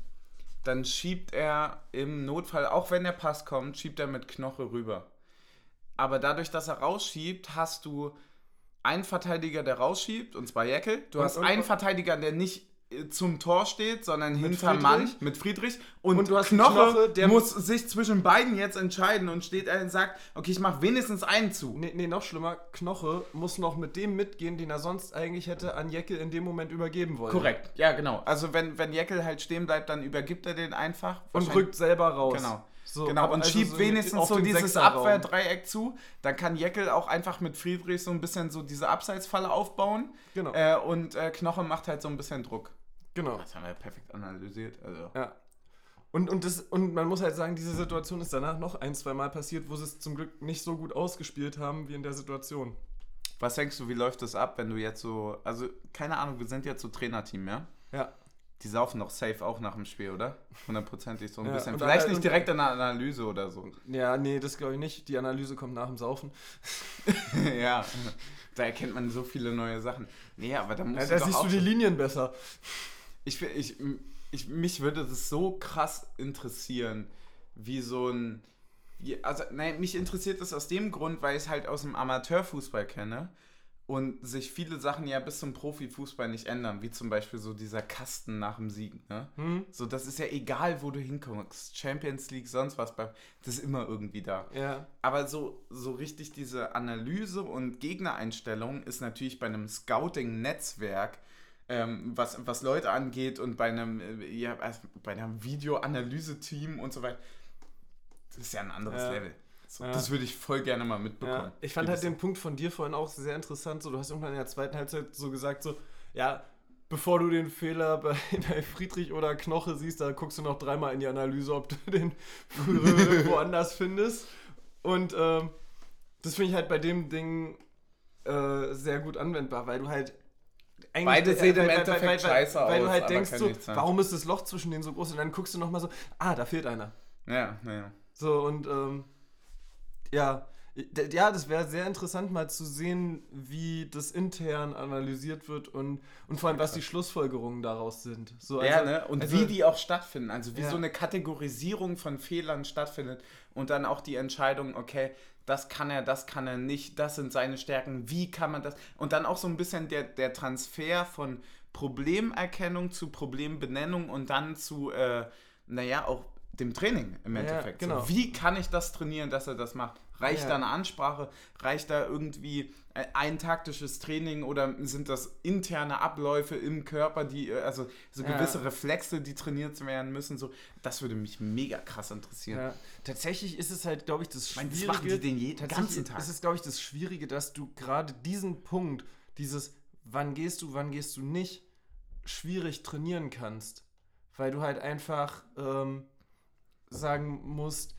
dann schiebt er im Notfall, auch wenn der Pass kommt, schiebt er mit Knoche rüber. Aber dadurch, dass er rausschiebt, hast du einen Verteidiger, der rausschiebt, und zwar Jeckel. Du und, hast und, einen Verteidiger, der nicht äh, zum Tor steht, sondern hinter Mann mit Friedrich. Und, und du hast Knoche, Knoche der muss sich zwischen beiden jetzt entscheiden und steht und sagt, okay, ich mache wenigstens einen zu. Nee, nee, noch schlimmer, Knoche muss noch mit dem mitgehen, den er sonst eigentlich hätte an Jeckel in dem Moment übergeben wollen. Korrekt, ja genau. Also wenn, wenn Jeckel halt stehen bleibt, dann übergibt er den einfach. Und rückt selber raus. Genau. So, genau, und also schiebt so wenigstens so dieses Abwehrdreieck zu. Dann kann Jeckel auch einfach mit Friedrich so ein bisschen so diese Abseitsfalle aufbauen. Genau. Äh, und äh, Knoche macht halt so ein bisschen Druck. Genau. Das haben wir perfekt analysiert. Also. Ja. Und, und, das, und man muss halt sagen, diese Situation ist danach noch ein, zwei Mal passiert, wo sie es zum Glück nicht so gut ausgespielt haben wie in der Situation. Was denkst du, wie läuft das ab, wenn du jetzt so, also keine Ahnung, wir sind jetzt so Trainerteam, ja? Ja. Die saufen noch safe auch nach dem Spiel, oder? Hundertprozentig so ein ja, bisschen. Vielleicht nicht direkt in der Analyse oder so. Ja, nee, das glaube ich nicht. Die Analyse kommt nach dem Saufen. ja, da erkennt man so viele neue Sachen. Nee, aber da muss ja, Da siehst du die Linien besser. Ich, ich, ich, mich würde das so krass interessieren, wie so ein. Also, nein, mich interessiert das aus dem Grund, weil ich es halt aus dem Amateurfußball kenne und sich viele Sachen ja bis zum Profifußball nicht ändern, wie zum Beispiel so dieser Kasten nach dem Sieg. Ne? Hm. So, das ist ja egal, wo du hinkommst. Champions League, sonst was, das ist immer irgendwie da. Ja. Aber so, so richtig diese Analyse und Gegnereinstellung ist natürlich bei einem Scouting-Netzwerk, ähm, was, was Leute angeht und bei einem, äh, ja, also bei einem Videoanalyse-Team und so weiter, das ist ja ein anderes ja. Level. So, ja. Das würde ich voll gerne mal mitbekommen. Ja. Ich fand halt den Punkt von dir vorhin auch sehr interessant. So, du hast irgendwann in der zweiten Halbzeit so gesagt, so, ja, bevor du den Fehler bei, bei Friedrich oder Knoche siehst, da guckst du noch dreimal in die Analyse, ob du den woanders findest. Und ähm, das finde ich halt bei dem Ding äh, sehr gut anwendbar, weil du halt Beide sehen im Endeffekt weil, weil, scheiße weil, aus. Weil du halt denkst, so, warum ist das Loch zwischen denen so groß? Und dann guckst du nochmal so, ah, da fehlt einer. Ja, ja. So, und ähm, ja, ja, das wäre sehr interessant mal zu sehen, wie das intern analysiert wird und, und vor allem, was die Schlussfolgerungen daraus sind. So, also, ja, ne? Und also, wie die auch stattfinden. Also wie ja. so eine Kategorisierung von Fehlern stattfindet und dann auch die Entscheidung, okay, das kann er, das kann er nicht, das sind seine Stärken, wie kann man das? Und dann auch so ein bisschen der, der Transfer von Problemerkennung zu Problembenennung und dann zu, äh, naja, auch dem Training im Endeffekt. Ja, genau. so, wie kann ich das trainieren, dass er das macht? Reicht Ja. da eine Ansprache? Reicht da irgendwie äh, ein taktisches Training oder sind das interne Abläufe im Körper, die, äh, also so Ja. gewisse Reflexe, die trainiert werden müssen? So, das würde mich mega krass interessieren. Ja, tatsächlich ist es halt, glaube ich, das Ich meine, das Schwierige. machen die den jeden ganzen Tag. ist es, glaube ich, das Schwierige, dass du gerade diesen Punkt, dieses wann gehst du, wann gehst du nicht, schwierig trainieren kannst. Weil du halt einfach ähm, sagen musst,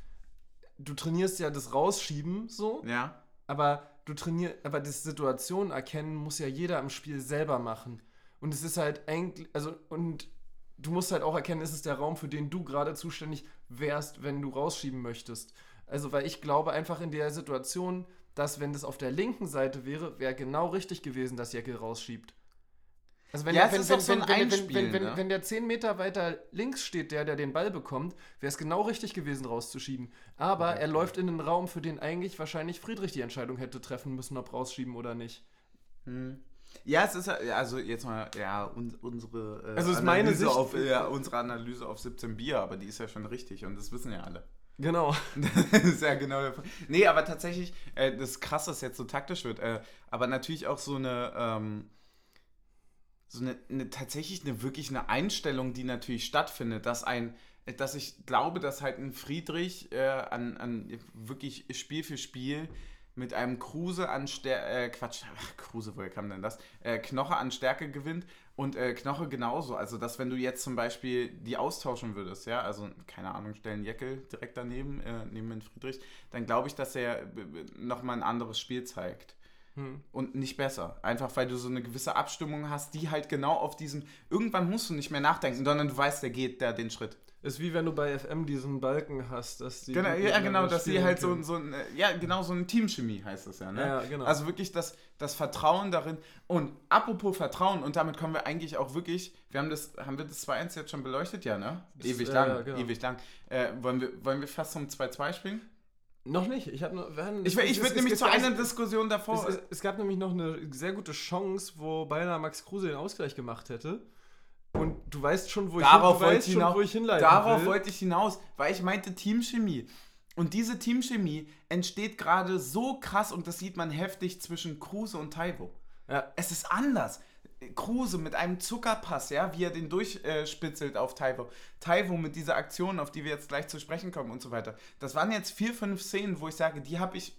du trainierst ja das Rausschieben so, Ja, aber du trainierst, aber das Situation erkennen muss ja jeder am Spiel selber machen. Und es ist halt eigentlich, also, und du musst halt auch erkennen, ist es der Raum, für den du gerade zuständig wärst, wenn du rausschieben möchtest. Also, weil ich glaube einfach in der Situation, dass wenn das auf der linken Seite wäre, wäre genau richtig gewesen, dass Jäckel rausschiebt. Also wenn, Ja, der- wenn, ist wenn, so ein wenn, ne? wenn der 10 Meter weiter links steht, der, der den Ball bekommt, wäre es genau richtig gewesen, rauszuschieben. Aber er läuft in einen Raum, für den eigentlich wahrscheinlich Friedrich die Entscheidung hätte treffen müssen, ob rausschieben oder nicht. Ja, es ist ja- also jetzt mal ja un, unsere äh, Also ist meine Analyse Sicht- auf ja, unsere Analyse auf 17 Bier, aber die ist ja schon richtig und das wissen ja alle. Genau. das ist ja genau der Fall. Nee, aber tatsächlich, äh, das ist krass, dass es jetzt so taktisch wird, äh, aber natürlich auch so eine ähm, so eine, eine tatsächlich eine wirklich eine Einstellung, die natürlich stattfindet, dass ein dass ich glaube, dass halt ein Friedrich äh, an, an wirklich Spiel für Spiel mit einem Kruse an Stärke, äh, Quatsch, ach, Kruse, woher kam denn das? Äh, Knoche an Stärke gewinnt und äh, Knoche genauso. Also, dass wenn du jetzt zum Beispiel die austauschen würdest, ja, also, keine Ahnung, stellen Jeckel direkt daneben, äh, neben den Friedrich, dann glaube ich, dass er nochmal ein anderes Spiel zeigt. Hm. Und nicht besser. Einfach weil du so eine gewisse Abstimmung hast, die halt genau auf diesem. Irgendwann musst du nicht mehr nachdenken, sondern du weißt, der geht da den Schritt. Ist wie wenn du bei FM diesen Balken hast, dass die. Genau, ja, genau, dass sie spielen halt so, können. so ein, äh, ja, genau, so eine Teamchemie heißt das ja, ne? Ja, genau. Also wirklich das, das Vertrauen darin. Und apropos Vertrauen, und damit kommen wir eigentlich auch wirklich, wir haben das, haben wir das 2-1 jetzt schon beleuchtet, ja, ne? Ewig ja, lang, ja, genau. ewig lang. Äh, wollen, wir, wollen wir fast zum 2-2 springen? Noch nicht. Ich nur. Ich, ich würde nämlich zu einer Diskussion davor. Es, es, es gab nämlich noch eine sehr gute Chance, wo beinahe Max Kruse den Ausgleich gemacht hätte. Und du weißt schon, wo ich, Darauf hin, wollte weißt ich schon, hinaus- wo ich hinleiten Darauf will. wollte ich hinaus, weil ich meinte Teamchemie. Und diese Teamchemie entsteht gerade so krass und das sieht man heftig zwischen Kruse und Taiwo. Ja, Es ist anders. Kruse mit einem Zuckerpass, ja, wie er den durchspitzelt auf Taiwo. Taiwo mit dieser Aktion, auf die wir jetzt gleich zu sprechen kommen und so weiter. Das waren jetzt vier, fünf Szenen, wo ich sage, die habe ich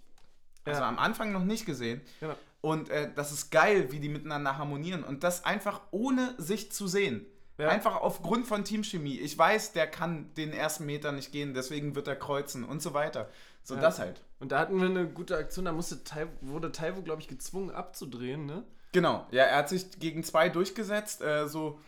also Ja. am Anfang noch nicht gesehen. genau. Und äh, das ist geil, wie die miteinander harmonieren. Und das einfach ohne sich zu sehen. Ja. Einfach aufgrund von Teamchemie. Ich weiß, der kann den ersten Meter nicht gehen, deswegen wird er kreuzen und so weiter. So Ja. das halt. Und da hatten wir eine gute Aktion, da musste wurde Taiwo, glaube ich, gezwungen abzudrehen, ne? Genau. Ja, er hat sich gegen zwei durchgesetzt, äh, so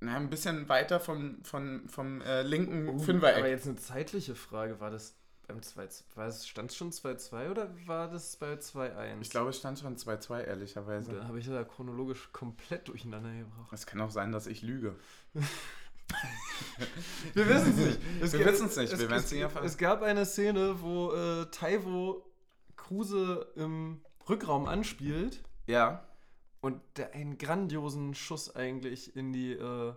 na, ein bisschen weiter von, von, vom äh, linken Aber Fünfereck. jetzt eine zeitliche Frage, war das beim 2 war es, stand es schon 2-2 oder war das bei 2-1? Ich glaube, es stand schon 2-2, ehrlicherweise. Da habe ich da chronologisch komplett durcheinander gebracht. Es kann auch sein, dass ich lüge. Wir wissen es nicht. Es Wir gibt- wissen's nicht, wir es- werden's es- nie erfahren. Es gab eine Szene, wo äh, Taiwo Kruse im Rückraum anspielt Ja. Und der einen grandiosen Schuss eigentlich in die äh,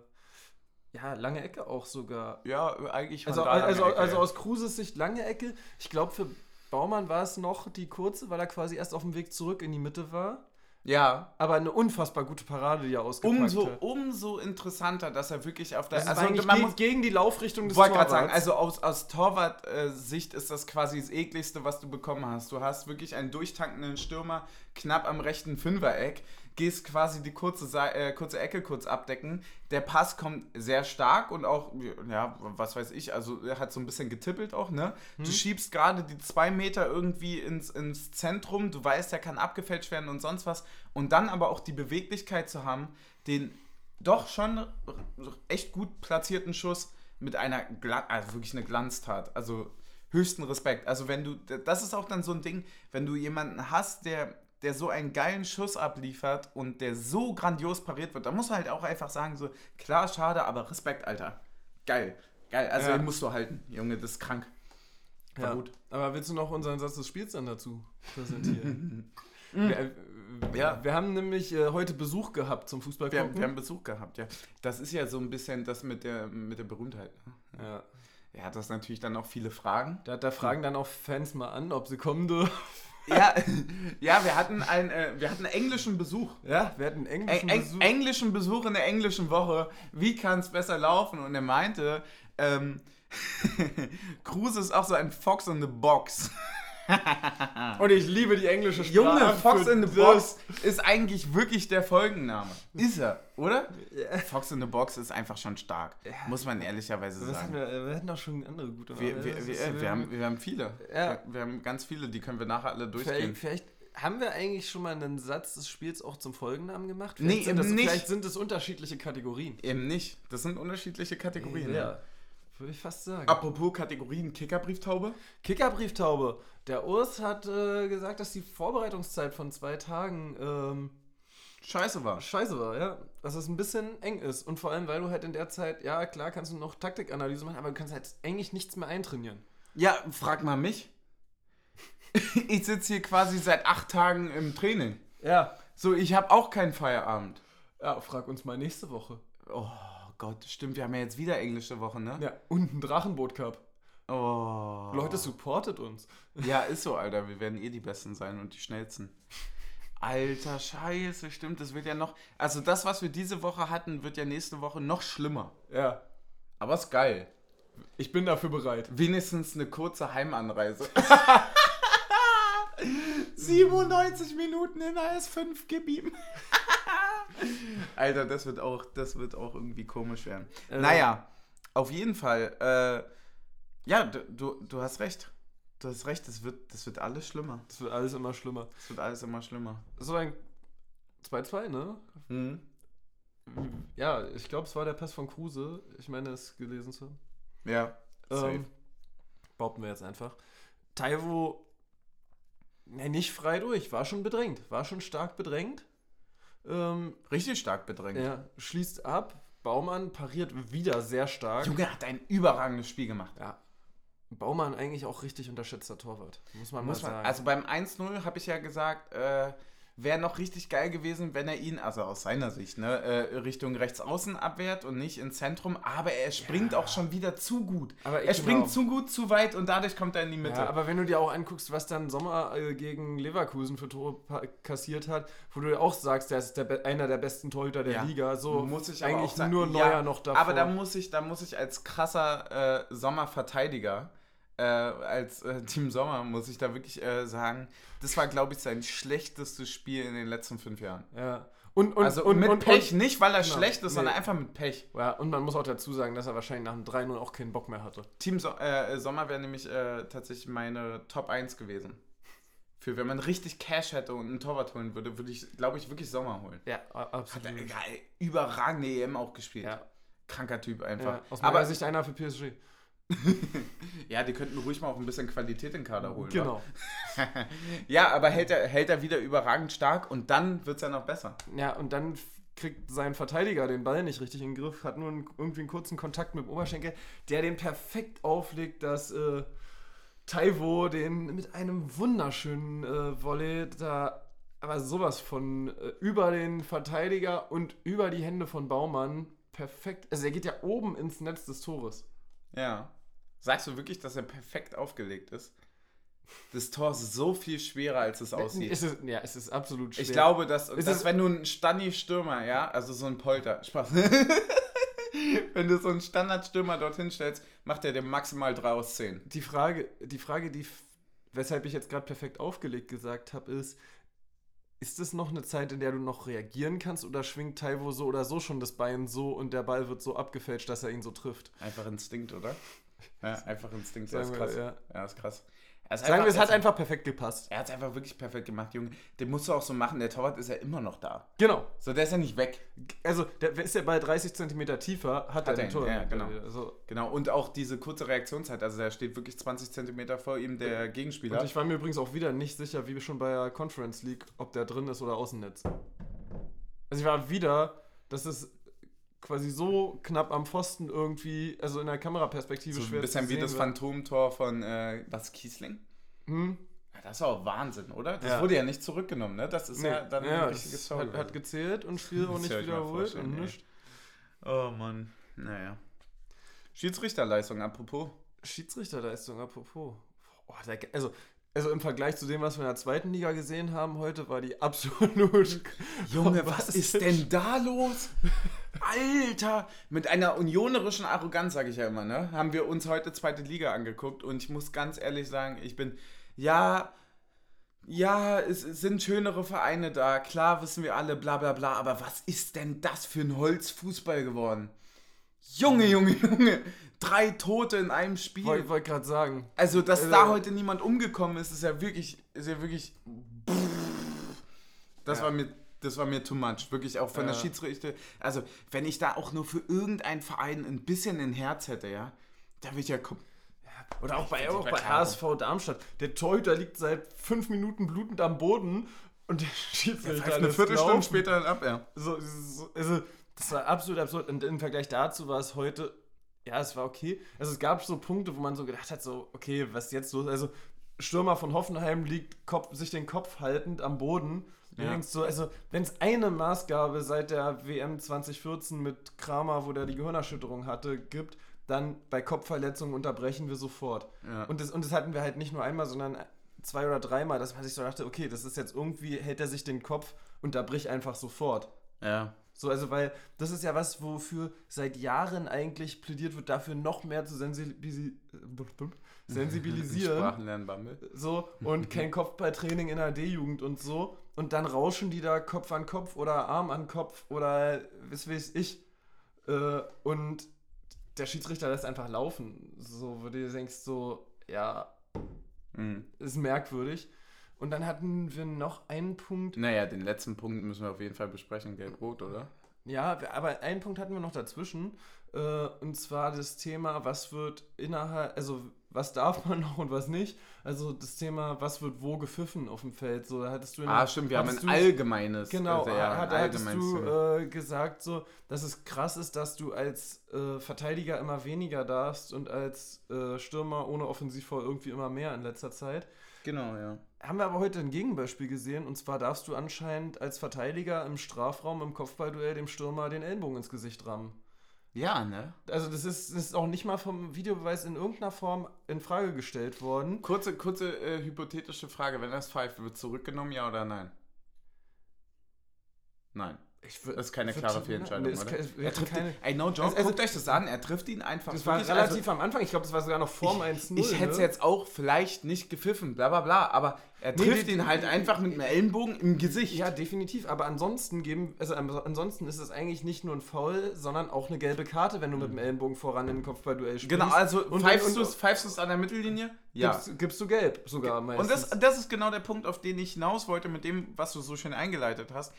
ja, lange Ecke auch sogar. Ja, eigentlich Also, lange also, Ecke, also aus Kruses Sicht lange Ecke. Ich glaube, für Baumann war es noch die kurze, weil er quasi erst auf dem Weg zurück in die Mitte war. Ja, Aber eine unfassbar gute Parade, die er ausgepackt umso, hat. umso interessanter, dass er wirklich auf der. Das also eigentlich man ge muss, gegen die Laufrichtung des wollte gerade sagen, Torwarts. also aus, aus Torwart-Sicht ist das quasi das ekligste, was du bekommen hast. Du hast wirklich einen durchtankenden Stürmer knapp am rechten Fünfereck, gehst quasi die kurze, äh, kurze Ecke kurz abdecken. Der Pass kommt sehr stark und auch, ja, was weiß ich, also er hat so ein bisschen getippelt auch, ne? Du schiebst gerade die zwei Meter irgendwie ins, ins Zentrum, du weißt, der kann abgefälscht werden und sonst was. Und dann aber auch die Beweglichkeit zu haben, den doch schon echt gut platzierten Schuss mit einer, Gla also wirklich eine Glanztat. Also höchsten Respekt. Also wenn du, das ist auch dann so ein Ding, wenn du jemanden hast, der, der so einen geilen Schuss abliefert und der so grandios pariert wird, dann musst du halt auch einfach sagen, so, klar, schade, aber Respekt, Alter. Geil. Geil. Also Ja. den musst du halten, Junge, das ist krank. War Ja. gut. Aber willst du noch unseren Satz des Spiels dann dazu präsentieren? wir, äh, Ja. wir haben nämlich äh, heute Besuch gehabt zum Fußball Wir, haben- wir haben Besuch gehabt, ja. Das ist ja so ein bisschen das mit der, mit der Berühmtheit. Ne? ja. Ja, das natürlich dann auch viele Fragen. Da, da fragen dann auch Fans mal an, ob sie kommen dürfen. Ja, ja wir, hatten ein, äh, wir hatten englischen Besuch. Ja, wir hatten englischen Eng, Besuch. englischen Besuch in der englischen Woche. Wie kann es besser laufen? Und er meinte, ähm, Kruse ist auch so ein Fox in the Box. Und ich liebe die englische Sprache. Junge, Fox in the. Box ist eigentlich wirklich der Folgenname. Ist er, oder? Fox in the Box ist einfach schon stark. Muss man ehrlicherweise Was sagen. wir, wir hatten auch schon andere gute Wir, Namen. wir, wir, wir, haben, wir haben viele. Ja. Wir haben ganz viele, die können wir nachher alle vielleicht, durchgehen. vielleicht haben wir eigentlich schon mal einen Satz des Spiels auch zum Folgennamen gemacht? Nee, Vielleicht sind das, nicht. Vielleicht sind es unterschiedliche Kategorien. Eben nicht. Das sind unterschiedliche Kategorien. Ja, würde ich fast sagen. Apropos Kategorien Kickerbrieftaube. Kickerbrieftaube. Der Urs hat äh, gesagt, dass die Vorbereitungszeit von zwei Tagen ähm, Scheiße war. scheiße war, ja. Dass es ein bisschen eng ist. Und vor allem, weil du halt in der Zeit, ja klar, kannst du noch Taktikanalyse machen, aber du kannst halt eigentlich nichts mehr eintrainieren. Ja, frag mal mich. ich sitze hier quasi seit acht Tagen im Training. Ja. So, ich habe auch keinen Feierabend. Ja, frag uns mal nächste Woche. Oh Gott, stimmt, wir haben ja jetzt wieder englische Woche, ne? Ja, und ein Drachenboot Cup. Oh. Leute, supportet uns. Ja, ist so, Alter. Wir werden eh die Besten sein und die Schnellsten. Alter, scheiße, stimmt. Das wird ja noch. Also, das, was wir diese Woche hatten, wird ja nächste Woche noch schlimmer. Ja, Aber ist geil. ich bin dafür bereit. Wenigstens eine kurze Heimanreise. 97 Minuten in AS5, gib ihm. Alter, das wird auch, das wird auch irgendwie komisch werden. Äh. Naja, auf jeden Fall. Äh, ja, du, du, du hast recht. Du hast recht, das wird, das wird alles schlimmer. Das wird alles immer schlimmer. Es wird alles immer schlimmer. So ein 2-2, ne? Hm. Ja, ich glaube, es war der Pass von Kruse. Ich meine, es gelesen zu haben. Ja, safe. Ähm, behaupten wir jetzt einfach. Taiwo, ne, nicht frei durch, war schon bedrängt, war schon stark bedrängt. Ähm, Richtig stark bedrängt. er schließt ab, Baumann pariert wieder sehr stark. Junge hat ein überragendes Spiel gemacht. Ja. Baumann eigentlich auch richtig unterschätzter Torwart, muss man Muss mal man, sagen. also beim 1-0 habe ich ja gesagt, äh, wäre noch richtig geil gewesen, wenn er ihn, also aus seiner Sicht, ne, äh, Richtung rechts außen abwehrt und nicht ins Zentrum, aber er springt Ja. auch schon wieder zu gut. Aber er genau. springt zu gut, zu weit und dadurch kommt er in die Mitte. Ja, aber wenn du dir auch anguckst, was dann Sommer äh, gegen Leverkusen für Tore kassiert hat, wo du auch sagst, der ist der einer der besten Torhüter der Ja. Liga, so muss ich eigentlich nur Neuer noch davor. Aber da muss ich, da muss ich als krasser äh, Sommerverteidiger, äh, als äh, Team Sommer, muss ich da wirklich äh, sagen, das war, glaube ich, sein schlechtestes Spiel in den letzten fünf Jahren. ja. Und, und, also und, mit und, Pech, nicht weil er Genau. schlecht ist, sondern Nee. einfach mit Pech. Und, ja, und man muss auch dazu sagen, dass er wahrscheinlich nach dem 3-0 auch keinen Bock mehr hatte. Team so äh, Sommer wäre nämlich äh, tatsächlich meine Top 1 gewesen. Für wenn man richtig Cash hätte und einen Torwart holen würde, würde ich, glaube ich, wirklich Sommer holen. Ja, Hat absolut. er geil, überragende EM auch gespielt. Ja. Kranker Typ einfach. Ja, aus meiner Aber Sicht einer für PSG. Ja, die könnten ruhig mal auch ein bisschen Qualität in den Kader holen. Genau. Ja, aber hält er, hält er wieder überragend stark und dann wird es ja noch besser. Ja, und dann kriegt sein Verteidiger den Ball nicht richtig in den Griff, hat nur einen, irgendwie einen kurzen Kontakt mit dem Oberschenkel, der den perfekt auflegt, dass äh, Taiwo den mit einem wunderschönen äh, Volley da aber sowas von äh, über den Verteidiger und über die Hände von Baumann perfekt. Also er geht ja oben ins Netz des Tores. Ja. Sagst du wirklich, dass er perfekt aufgelegt ist? Das Tor ist so viel schwerer, als es aussieht. Es ist, ja, es ist absolut schwer. Ich glaube, dass, Ist dass es- wenn du einen Stani-Stürmer, ja, also so ein Polter, Spaß. wenn du so einen Standardstürmer dorthin stellst, macht er dir maximal 3 aus 10. Die Frage, die Frage, die, weshalb ich jetzt gerade perfekt aufgelegt gesagt habe, ist, ist es noch eine Zeit, in der du noch reagieren kannst oder schwingt Taiwo so oder so schon das Bein so und der Ball wird so abgefälscht, dass er ihn so trifft? Einfach Instinkt, oder? Ja, einfach Instinkt, das ist krass. ja. Ja, ist krass. Er ist Sagen wir, es hat einfach perfekt gepasst. Er hat es einfach wirklich perfekt gemacht, Junge. Den musst du auch so machen, der Torwart ist ja immer noch da. Genau. So, der ist ja nicht weg. Also, der, ist der Ball 30 cm tiefer, hat, er er den ihn, Tor. ja, genau. Also, Genau, und auch diese kurze Reaktionszeit, also der steht wirklich 20 Zentimeter vor ihm, der Gegenspieler. und ich war mir übrigens auch wieder nicht sicher, wie schon bei der Conference League, ob der drin ist oder Außennetz. Also ich war wieder, das ist quasi so knapp am Pfosten irgendwie, also in der Kameraperspektive so schwer ein bisschen wie das. Phantomtor von, äh, was, Kiesling? Hm? Ja, das ist auch Wahnsinn, oder? Das Ja. wurde ja nicht zurückgenommen, ne? Das ist Nee, ja dann ja, ein richtiges hat, hat gezählt und Spiel auch nicht wiederholt und nichts. Oh Mann, naja. Schiedsrichterleistung, apropos. Schiedsrichterleistung, apropos. Oh, der, also, also im Vergleich zu dem, was wir in der zweiten Liga gesehen haben heute, war die absolut. Junge, was ist denn da los? Alter! Mit einer unionerischen Arroganz, sage ich ja immer, ne? Haben wir uns heute zweite Liga angeguckt und ich muss ganz ehrlich sagen, ich bin. Ja, ja, es, es sind schönere Vereine da, klar wissen wir alle, bla bla bla, aber was ist denn das für ein Holzfußball geworden? Junge, Junge, Junge, drei Tote in einem Spiel. Wollte wollt gerade sagen. Also, dass also, da heute niemand umgekommen ist, ist ja wirklich, ist ja wirklich. Das ja. war mir, das war mir too much. Wirklich auch von ja. der Schiedsrichter. Also, wenn ich da auch nur für irgendeinen Verein ein bisschen ein Herz hätte, ja, da würde ich ja kommen. Oder auch bei, auch bei HSV Darmstadt. Der Torhüter liegt seit fünf Minuten blutend am Boden und der Schiedsrichter ja, eine Viertelstunde später ab, ja. So, so, also, das war absolut absurd. Und im Vergleich dazu war es heute, ja, es war okay. Also es gab so Punkte, wo man so gedacht hat, so, okay, was ist jetzt los? Also Stürmer von Hoffenheim liegt Kopf, sich den Kopf haltend am Boden. Ja. denkst so, also wenn es eine Maßgabe seit der WM 2014 mit Kramer, wo der die Gehirnerschütterung hatte, gibt, dann bei Kopfverletzungen unterbrechen wir sofort. Ja. Und, das, und das hatten wir halt nicht nur einmal, sondern zwei oder dreimal, dass man sich so dachte, okay, das ist jetzt irgendwie, hält er sich den Kopf, unterbrich einfach sofort. Ja. So, also, weil das ist ja was, wofür seit Jahren eigentlich plädiert wird, dafür noch mehr zu sensibilisi sensibilisieren. Sprachenlernbammel. So, und kein Kopfballtraining in der D-Jugend und so. Und dann rauschen die da Kopf an Kopf oder Arm an Kopf oder was weiß ich. Äh, und der Schiedsrichter lässt einfach laufen. So, wo du denkst, so, ja, mhm. ist merkwürdig. Und dann hatten wir noch einen Punkt. Naja, den letzten Punkt müssen wir auf jeden Fall besprechen, Gelb-Rot, oder? Ja, aber einen Punkt hatten wir noch dazwischen. Äh, und zwar das Thema, was wird innerhalb, also was darf man noch und was nicht. Also das Thema, was wird wo gepfiffen auf dem Feld. So, da hattest du ah, stimmt, wir haben ein allgemeines. Genau, äh, ja, da hattest du äh, gesagt, so, dass es krass ist, dass du als äh, Verteidiger immer weniger darfst und als äh, Stürmer ohne Offensivfall irgendwie immer mehr in letzter Zeit. Genau, ja. Haben wir aber heute ein Gegenbeispiel gesehen und zwar darfst du anscheinend als Verteidiger im Strafraum im Kopfballduell dem Stürmer den Ellenbogen ins Gesicht rammen. Ja, ne? Also das ist, das ist auch nicht mal vom Videobeweis in irgendeiner Form in Frage gestellt worden. Kurze, kurze äh, hypothetische Frage, wenn das pfeift, wird zurückgenommen, ja oder nein? Nein. Ich, das ist keine klare Fehlentscheidung, oder? Er trifft keine, ey, no joke, also, guckt euch das an, er trifft ihn einfach. Das war relativ also, am Anfang, ich glaube, das war sogar noch vorm 1-0. Ich, ich hätte es ne? jetzt auch vielleicht nicht gepfiffen, bla bla bla, aber er trifft nee, ihn halt einfach mit einem Ellenbogen im Gesicht. Ja, definitiv, aber ansonsten geben, also ansonsten ist es eigentlich nicht nur ein Foul, sondern auch eine gelbe Karte, wenn du mit dem Ellenbogen voran in den Kopfballduell spielst. Genau, also und pfeifst du es an der Mittellinie? Ja. Gibst, gibst, du gelb sogar meistens. Und das, das ist genau der Punkt, auf den ich hinaus wollte, mit dem, was du so schön eingeleitet hast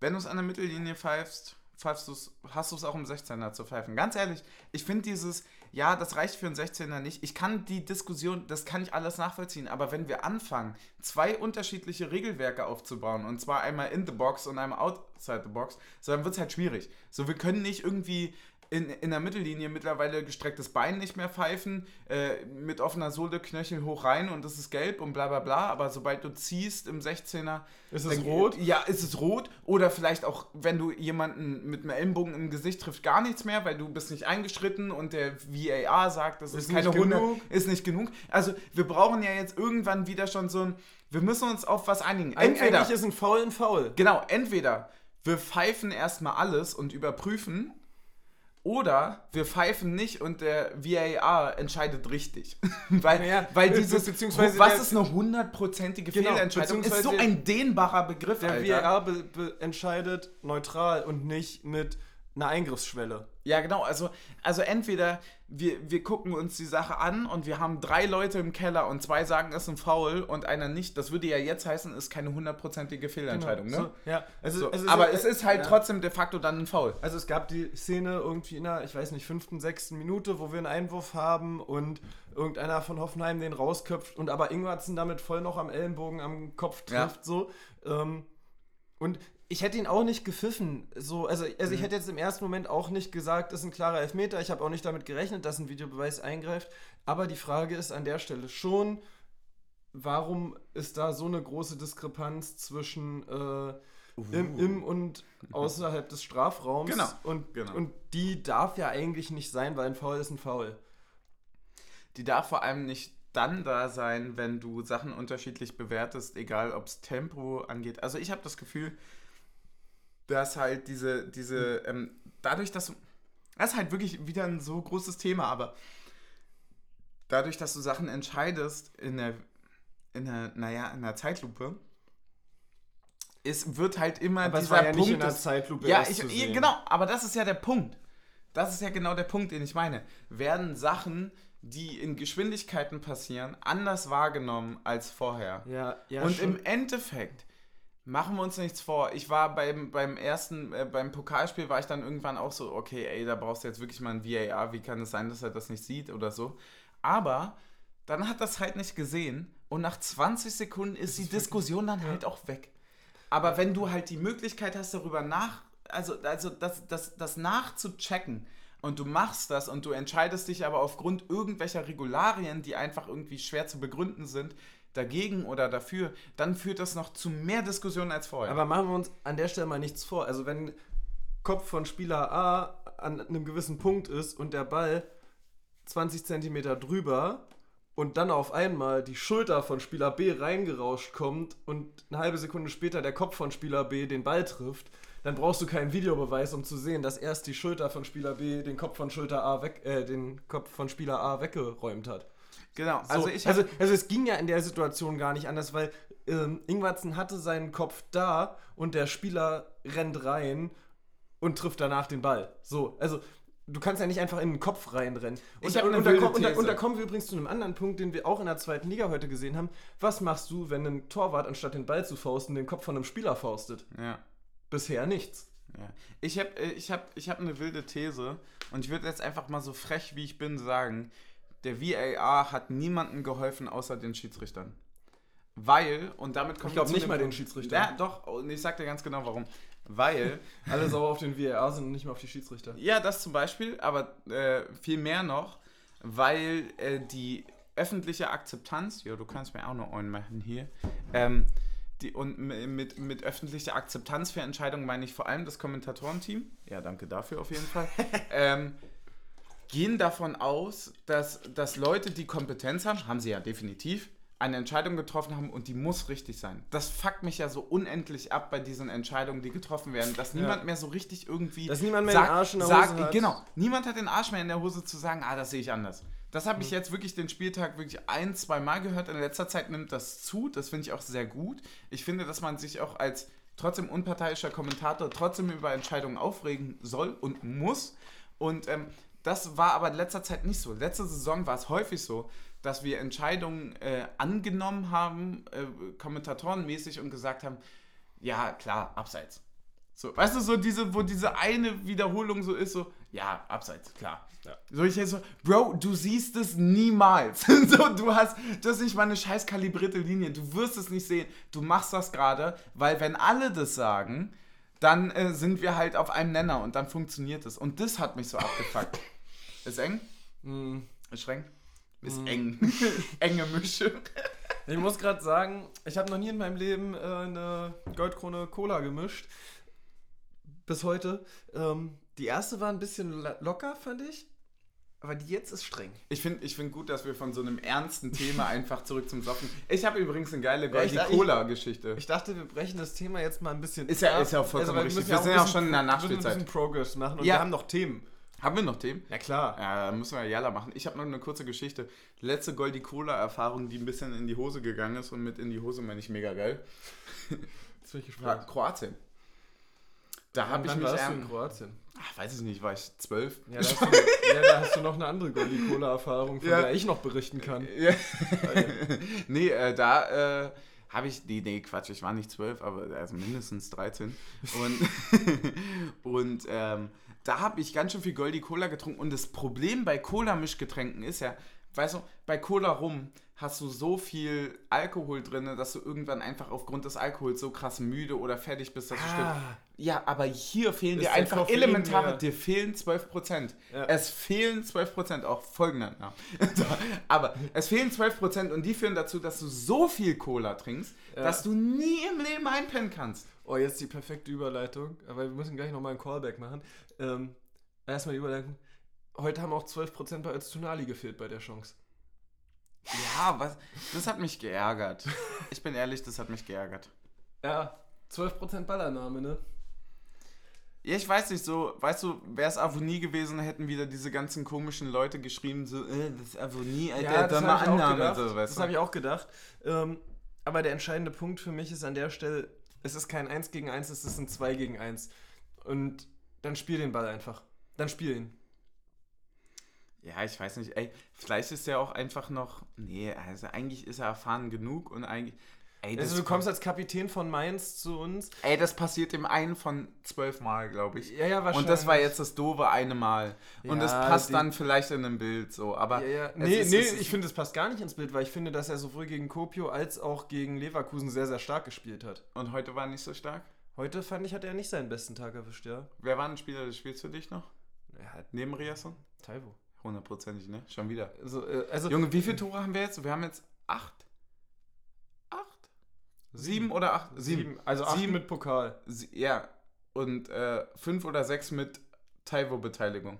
wenn du es an der Mittellinie pfeifst, pfeifst du's, hast du es auch im 16er zu pfeifen. Ganz ehrlich, ich finde dieses, ja, das reicht für einen 16er nicht. Ich kann die Diskussion, das kann ich alles nachvollziehen, aber wenn wir anfangen, zwei unterschiedliche Regelwerke aufzubauen, und zwar einmal in the box und einmal outside the box, so dann wird es halt schwierig. So, wir können nicht irgendwie in, in der Mittellinie mittlerweile gestrecktes Bein nicht mehr pfeifen, äh, mit offener Sohle Knöchel hoch rein und das ist gelb und bla bla bla, aber sobald du ziehst im 16er. Ist es dann, rot? Ja, ist es rot. Oder vielleicht auch, wenn du jemanden mit einem Ellenbogen im Gesicht trifft, gar nichts mehr, weil du bist nicht eingeschritten und der VAR sagt, das ist, ist keine Hunde, ist nicht genug. Also wir brauchen ja jetzt irgendwann wieder schon so ein, wir müssen uns auf was einigen. Entweder, Eigentlich ist ein Foul ein Foul. Genau, entweder wir pfeifen erstmal alles und überprüfen oder wir pfeifen nicht und der VAR entscheidet richtig. weil, ja, weil dieses, beziehungsweise was ist eine hundertprozentige genau, Fehlentscheidung, ist so ein dehnbarer Begriff, Der Alter. VAR be, be entscheidet neutral und nicht mit einer Eingriffsschwelle. Ja, genau. Also, also entweder wir, wir gucken uns die Sache an und wir haben drei Leute im Keller und zwei sagen, es ist ein Foul und einer nicht. Das würde ja jetzt heißen, ist keine hundertprozentige Fehlentscheidung, genau. ne? So, ja, also, so. ist, aber es ist halt ja. trotzdem de facto dann ein Foul. Also es gab die Szene irgendwie in der, ich weiß nicht, fünften, sechsten Minute, wo wir einen Einwurf haben und irgendeiner von Hoffenheim den rausköpft und aber Ingwarzen damit voll noch am Ellenbogen am Kopf trifft, ja. so. Ähm, und ich hätte ihn auch nicht gepfiffen. So, also, also ich mhm. hätte jetzt im ersten Moment auch nicht gesagt, das ist ein klarer Elfmeter. Ich habe auch nicht damit gerechnet, dass ein Videobeweis eingreift. Aber die Frage ist an der Stelle schon, warum ist da so eine große Diskrepanz zwischen äh, im, im, und außerhalb des Strafraums? Genau. Und, genau. und die darf ja eigentlich nicht sein, weil ein Foul ist ein Foul. die darf vor allem nicht dann da sein, wenn du Sachen unterschiedlich bewertest, egal ob es Tempo angeht. Also ich habe das Gefühl, dass halt diese, diese, ähm, dadurch, dass du, das ist halt wirklich wieder ein so großes Thema, aber dadurch, dass du Sachen entscheidest in der, in der, naja, in der Zeitlupe, es wird halt immer Aber es dieser war ja Punkt. nicht in der Zeitlupe ja, ich, sehen. genau, aber das ist ja der Punkt. Das ist ja genau der Punkt, den ich meine. Werden Sachen, die in Geschwindigkeiten passieren, anders wahrgenommen als vorher? Ja, ja, Und schon. im Endeffekt machen wir uns nichts vor. Ich war beim, beim ersten, äh, beim Pokalspiel war ich dann irgendwann auch so, okay, ey, da brauchst du jetzt wirklich mal ein VAR, wie kann es sein, dass er das nicht sieht oder so. Aber dann hat das halt nicht gesehen und nach 20 Sekunden ist die Diskussion dann halt auch weg. Aber wenn du halt die Möglichkeit hast, darüber nach, also, also das, das, das nachzuchecken und du machst das und du entscheidest dich aber aufgrund irgendwelcher Regularien, die einfach irgendwie schwer zu begründen sind, dagegen oder dafür, dann führt das noch zu mehr Diskussionen als vorher. Aber machen wir uns an der Stelle mal nichts vor. Also wenn Kopf von Spieler A an einem gewissen Punkt ist und der Ball 20 Zentimeter drüber und dann auf einmal die Schulter von Spieler B reingerauscht kommt und eine halbe Sekunde später der Kopf von Spieler B den Ball trifft, dann brauchst du keinen Videobeweis, um zu sehen, dass erst die Schulter von Spieler B den Kopf von Schulter A weg, äh, den Kopf von Spieler A weggeräumt hat. Genau, So, also ich also, also es ging ja in der Situation gar nicht anders, weil ähm, Ingwarzen hatte seinen Kopf da und der Spieler rennt rein und trifft danach den Ball. So, also du kannst ja nicht einfach in den Kopf reinrennen. Und, Ich hab und, da, und, da, und da kommen wir übrigens zu einem anderen Punkt, den wir auch in der zweiten Liga heute gesehen haben. Was machst du, wenn ein Torwart anstatt den Ball zu fausten, den Kopf von einem Spieler faustet? ja. Bisher nichts. Ja. Ich habe ich hab, ich hab eine wilde These und ich würde jetzt einfach mal so frech wie ich bin sagen, der VAR hat niemandem geholfen außer den Schiedsrichtern. Weil, und damit kommt Ich glaub nicht mal den Schiedsrichtern. Ja, doch, und ich sag dir ganz genau warum. Weil, Alle sauer auf den VAR sind und nicht mehr auf die Schiedsrichter. ja, das zum Beispiel, aber äh, viel mehr noch, weil äh, die öffentliche Akzeptanz, ja, du kannst mir auch noch einen machen hier, ähm, die, und mit, mit öffentlicher Akzeptanz für Entscheidungen meine ich vor allem das Kommentatorenteam. Ja, danke dafür auf jeden Fall. ähm, gehen davon aus, dass, dass Leute, die Kompetenz haben, haben sie ja definitiv, eine Entscheidung getroffen haben und die muss richtig sein. Das fuckt mich ja so unendlich ab bei diesen Entscheidungen, die getroffen werden, dass niemand mehr so richtig irgendwie. Dass niemand mehr den Arsch in der Hose hat. Genau, niemand hat den Arsch mehr in der Hose zu sagen, ah, das sehe ich anders. Das habe ich jetzt wirklich den Spieltag wirklich ein, zwei Mal gehört. In letzter Zeit nimmt das zu. Das finde ich auch sehr gut. Ich finde, dass man sich auch als trotzdem unparteiischer Kommentator trotzdem über Entscheidungen aufregen soll und muss. Und ähm, das war aber in letzter Zeit nicht so. Letzte Saison war es häufig so, dass wir Entscheidungen äh, angenommen haben, äh, kommentatorenmäßig und gesagt haben, ja, klar, abseits. So, weißt du, so diese, wo diese eine Wiederholung so ist, so, ja, abseits, klar. So, ich jetzt so, Bro, du siehst es niemals. so, du hast, das ist nicht mal eine scheiß kalibrierte Linie. Du wirst es nicht sehen. Du machst das gerade, weil wenn alle das sagen, dann äh, sind wir halt auf einem Nenner und dann funktioniert es. Und das hat mich so abgefuckt. Ist eng? Mm. Ist streng? Ist eng. Enge Mische. Ich muss gerade sagen, ich habe noch nie in meinem Leben äh, eine Goldkrone Cola gemischt. Bis heute. Ähm, die erste war ein bisschen lo- locker, fand ich. Aber die jetzt ist streng. Ich finde ich find gut, dass wir von so einem ernsten Thema einfach zurück zum Soffen. Ich habe übrigens eine geile Ja, ich-. Ich dachte, wir brechen das Thema jetzt mal ein bisschen. Ist ja- ab. ist ja auch vollkommen weil richtig. Wir ein sind ja auch schon in der Pro- wir müssen Nachspielzeit. ein bisschen Progress machen und Ja. wir haben noch Themen. Haben wir noch Themen? Ja, klar. Ja, müssen wir Jalla machen. Ich habe noch eine kurze Geschichte. Letzte Goldie Cola-Erfahrung, die ein bisschen in die Hose gegangen ist und mit in die Hose meine ich mega geil. Jetzt bin ich gespannt. Kroatien. Da habe ich mich. warst du in Kroatien? ach, weiß ich nicht, war ich zwölf? Ja, da hast du, ja, da hast du noch eine andere Goldie Cola-Erfahrung, von Ja. der ich noch berichten kann. Ja. nee, äh, da äh, habe ich, nee, nee, Quatsch, ich war nicht zwölf, aber also mindestens 13. Und, und ähm, da habe ich ganz schön viel Goldie Cola getrunken. Und das Problem bei Cola-Mischgetränken ist ja, weißt du, bei Cola rum hast du so viel Alkohol drin, dass du irgendwann einfach aufgrund des Alkohols so krass müde oder fertig bist, dass du stirbst. Ah, Ja, aber hier fehlen Ist dir einfach Koffein elementare, mehr. dir fehlen 12%. Ja. Es fehlen 12%, auch folgender Name. Aber es fehlen 12% und die führen dazu, dass du so viel Cola trinkst, Ja. dass du nie im Leben einpennen kannst. Oh, jetzt die perfekte Überleitung, aber wir müssen gleich nochmal einen Callback machen. Ähm, erstmal die Überleitung. Heute haben auch 12% bei Öztunali gefehlt bei der Chance. Ja, was? Das hat mich geärgert. Ich bin ehrlich, das hat mich geärgert. Ja, 12% Ballername, ne? Ja, ich weiß nicht, so, weißt du, wäre es Avonie gewesen, hätten wieder diese ganzen komischen Leute geschrieben, so, äh, das ist Avonie, Alter, Ja, das mal habe Annahme, gedacht. so, weißt das du? hab ich auch gedacht. Ähm, aber der entscheidende Punkt für mich ist an der Stelle, es ist kein 1 gegen 1, es ist ein 2 gegen 1. Und dann spiel den Ball einfach. Dann spiel ihn. Ja, ich weiß nicht, ey, vielleicht ist er auch einfach noch, nee, also eigentlich ist er erfahren genug und eigentlich, ey, Also du kommst als Kapitän von Mainz zu uns. ey, das passiert dem einen von zwölf Mal, glaube ich. Ja, ja, Und das war jetzt das doofe eine Mal. Und das Ja, passt dann vielleicht in einem Bild so, aber Ja, ja. Nee, ist- nee, ist- ich finde, es passt gar nicht ins Bild, weil ich finde, dass er sowohl gegen Kopio als auch gegen Leverkusen sehr, sehr stark gespielt hat. Und heute war nicht so stark? Heute fand ich, hat er nicht seinen besten Tag erwischt, ja. Wer war ein Spieler des Spiels für dich noch? Er hat Neben Riasson? Taiwo. Hundertprozentig, ne? Schon wieder. Also, äh, also Junge, wie viele Tore haben wir jetzt? Wir haben jetzt acht? Acht? Sieben oder acht? sieben. Also acht Sieben. mit Pokal. Sie, ja. Und äh, fünf oder sechs mit Taiwo-Beteiligung.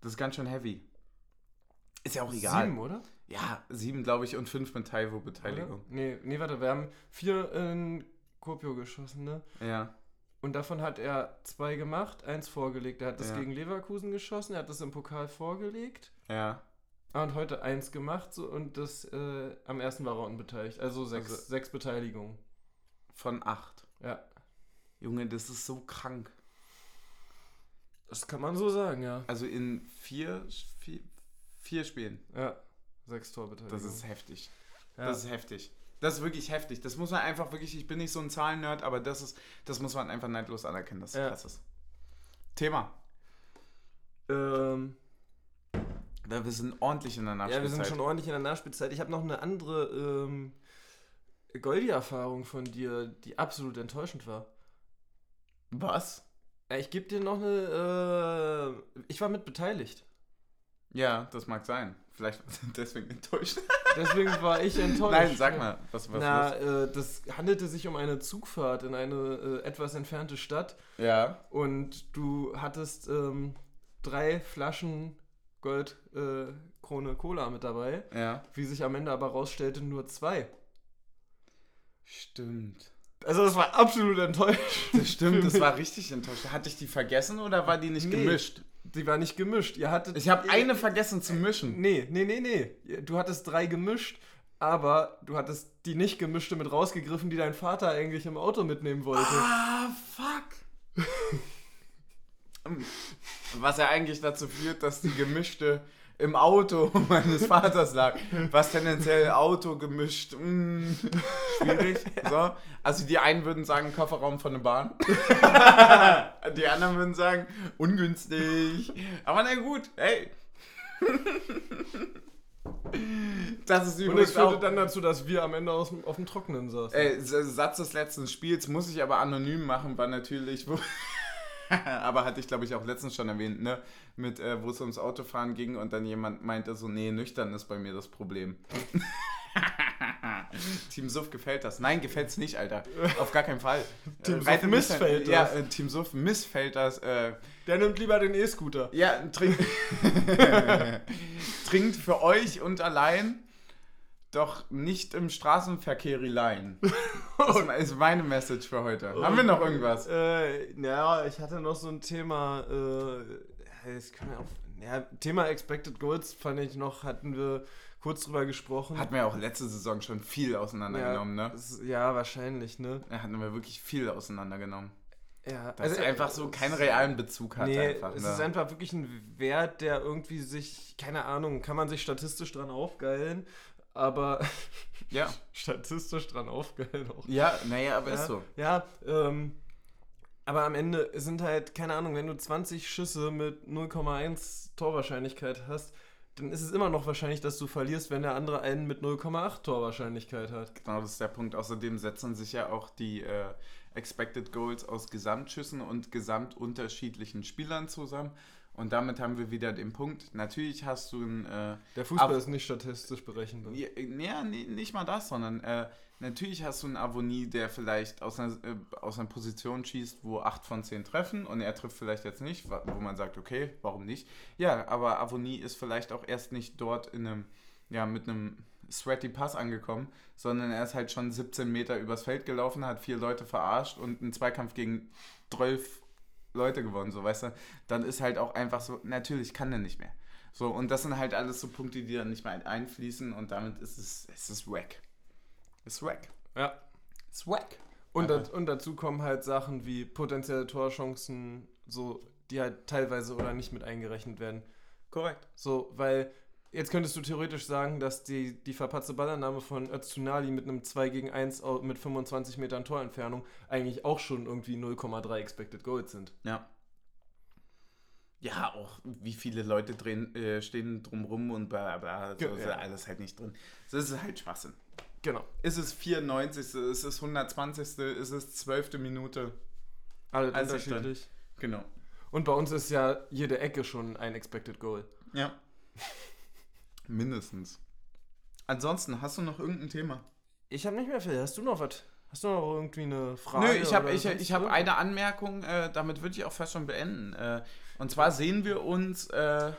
Das ist ganz schön heavy. Ist ja auch egal. Sieben, oder? Ja, sieben, glaube ich, und fünf mit Taiwo-Beteiligung. Nee, nee, warte, wir haben vier in Kopio geschossen, ne? Ja. Und davon hat er zwei gemacht, eins vorgelegt. Er hat das Ja. gegen Leverkusen geschossen, er hat das im Pokal vorgelegt. Ja. Ah, Und heute eins gemacht so, und das äh, am ersten war er unbeteiligt. Also sechs, Also- sechs Beteiligungen. Von acht. Ja. Junge, das ist so krank. Das kann man so sagen, ja. Also in vier, vier, vier Spielen. Ja. Sechs Torbeteiligungen. Das ist heftig. ja. Das ist heftig. Das ist wirklich heftig. Das muss man einfach wirklich, ich bin nicht so ein Zahlennerd, aber das ist, das muss man einfach neidlos anerkennen, dass es Ja. krass ist. Thema. ähm, Ja, Wir sind ordentlich in der ja, Nachspielzeit. wir sind schon ordentlich in der Nachspielzeit. Ich habe noch eine andere ähm, Goldi-Erfahrung von dir, die absolut enttäuschend war. Was? Ja, ich gebe dir noch eine. Äh, ich war mit beteiligt. Ja, das mag sein. Vielleicht deswegen enttäuscht. Deswegen war ich enttäuscht. Nein, sag mal, was was Na, los? äh, das handelte sich um eine Zugfahrt in eine äh, etwas entfernte Stadt Ja. und du hattest ähm, drei Flaschen Gold äh, Cola mit dabei, Ja. wie sich am Ende aber rausstellte nur zwei. Stimmt. Also das war absolut enttäuscht. Das stimmt, das war richtig enttäuscht. Hatte ich die vergessen oder war die nicht Nee. gemischt? Die war nicht gemischt. Ihr hattet Ich habe eine vergessen zu mischen. Nee, nee, nee, nee. Du hattest drei gemischt, aber du hattest die nicht gemischte mit rausgegriffen, die dein Vater eigentlich im Auto mitnehmen wollte. Ah, fuck. Was ja eigentlich dazu führt, dass die gemischte im Auto meines Vaters lag. Was tendenziell Auto gemischt. mm, schwierig. So. Also die einen würden sagen Kofferraum von der Bahn. die anderen würden sagen ungünstig. Aber na gut, hey. Das ist Und übrigens es führte auch, dann dazu, dass wir am Ende aus, auf dem Trockenen saßen. Ey, S- Satz des letzten Spiels muss ich aber anonym machen, war natürlich, aber hatte ich glaube ich auch letztens schon erwähnt, ne, mit, äh, wo es ums Autofahren ging und dann jemand meinte so, nee, nüchtern ist bei mir das Problem. Team Suff gefällt das. Nein, gefällt's nicht, Alter. Auf gar keinen Fall. Team Äh, Suff missfällt Ja, das. äh, Team Suff missfällt das. Äh, Der nimmt lieber den E-Scooter. ja, trink trinkt für euch und allein, doch nicht im Straßenverkehrilein. Das ist meine Message für heute. Haben wir noch irgendwas? Äh, ja, ich hatte noch so ein Thema, äh, das kann man auch, ja, Thema Expected Goals fand ich noch, hatten wir kurz drüber gesprochen. Hatten wir auch letzte Saison schon viel auseinandergenommen, ja, ne? es- ja, wahrscheinlich, ne? Ja, hatten wir wirklich viel auseinandergenommen. Ja, Dass also, einfach so keinen realen Bezug hat. Nee, einfach, es ne? ist einfach wirklich ein Wert, der irgendwie sich, keine Ahnung, kann man sich statistisch dran aufgeilen, aber ja. statistisch dran aufgeilen auch. ja, naja, aber ja, ist so. Ja, ähm, aber am Ende sind halt, keine Ahnung, wenn du 20 Schüsse mit 0,1 Torwahrscheinlichkeit hast, dann ist es immer noch wahrscheinlich, dass du verlierst, wenn der andere einen mit 0,8 Torwahrscheinlichkeit hat. Genau, das ist der Punkt. Außerdem setzen sich ja auch die äh, Expected Goals aus Gesamtschüssen und gesamtunterschiedlichen Spielern zusammen. Und damit haben wir wieder den Punkt. Natürlich hast du ein. Äh, Der Fußball Aber- ist nicht statistisch berechenbar. ja, ja, nee, nicht mal das, sondern äh, natürlich hast du einen Avonie, der vielleicht aus einer, äh, aus einer Position schießt, wo 8 von 10 treffen und er trifft vielleicht jetzt nicht, wo man sagt, okay, warum nicht? Ja, aber Avonie ist vielleicht auch erst nicht dort in einem ja, mit einem Sweaty Pass angekommen, sondern er ist halt schon 17 Meter übers Feld gelaufen, hat vier Leute verarscht und einen Zweikampf gegen 12 Leute gewonnen, so weißt du, dann ist halt auch einfach so, natürlich kann er nicht mehr. So, und das sind halt alles so Punkte, die dann nicht mehr einfließen und damit ist es, es ist wack. Es ist wack. Ja. Es ist wack. Und, da, und dazu kommen halt Sachen wie potenzielle Torchancen, so, die halt teilweise oder nicht mit eingerechnet werden. Korrekt. So, weil jetzt könntest du theoretisch sagen, dass die, die verpatzte Ballannahme von Öztunali mit einem 2 gegen 1 mit 25 Metern Torentfernung eigentlich auch schon irgendwie 0,3 Expected Goals sind. Ja. Ja, auch wie viele Leute drehen, äh, stehen drumrum und bla bla. So, ja. alles halt nicht drin. Das ist halt Schwachsinn. Genau. Ist es 94. Ist es 120. Ist es 12. Minute? Alles also unterschiedlich. Genau. Und bei uns ist ja jede Ecke schon ein Expected Goal. Ja. Mindestens. Ansonsten, hast du noch irgendein Thema? Ich habe nicht mehr viel. Hast du noch was? Hast du noch irgendwie eine Frage? Nö, ich habe ich, ich hab eine Anmerkung, äh, damit würde ich auch fast schon beenden. Äh, und zwar sehen wir uns, äh,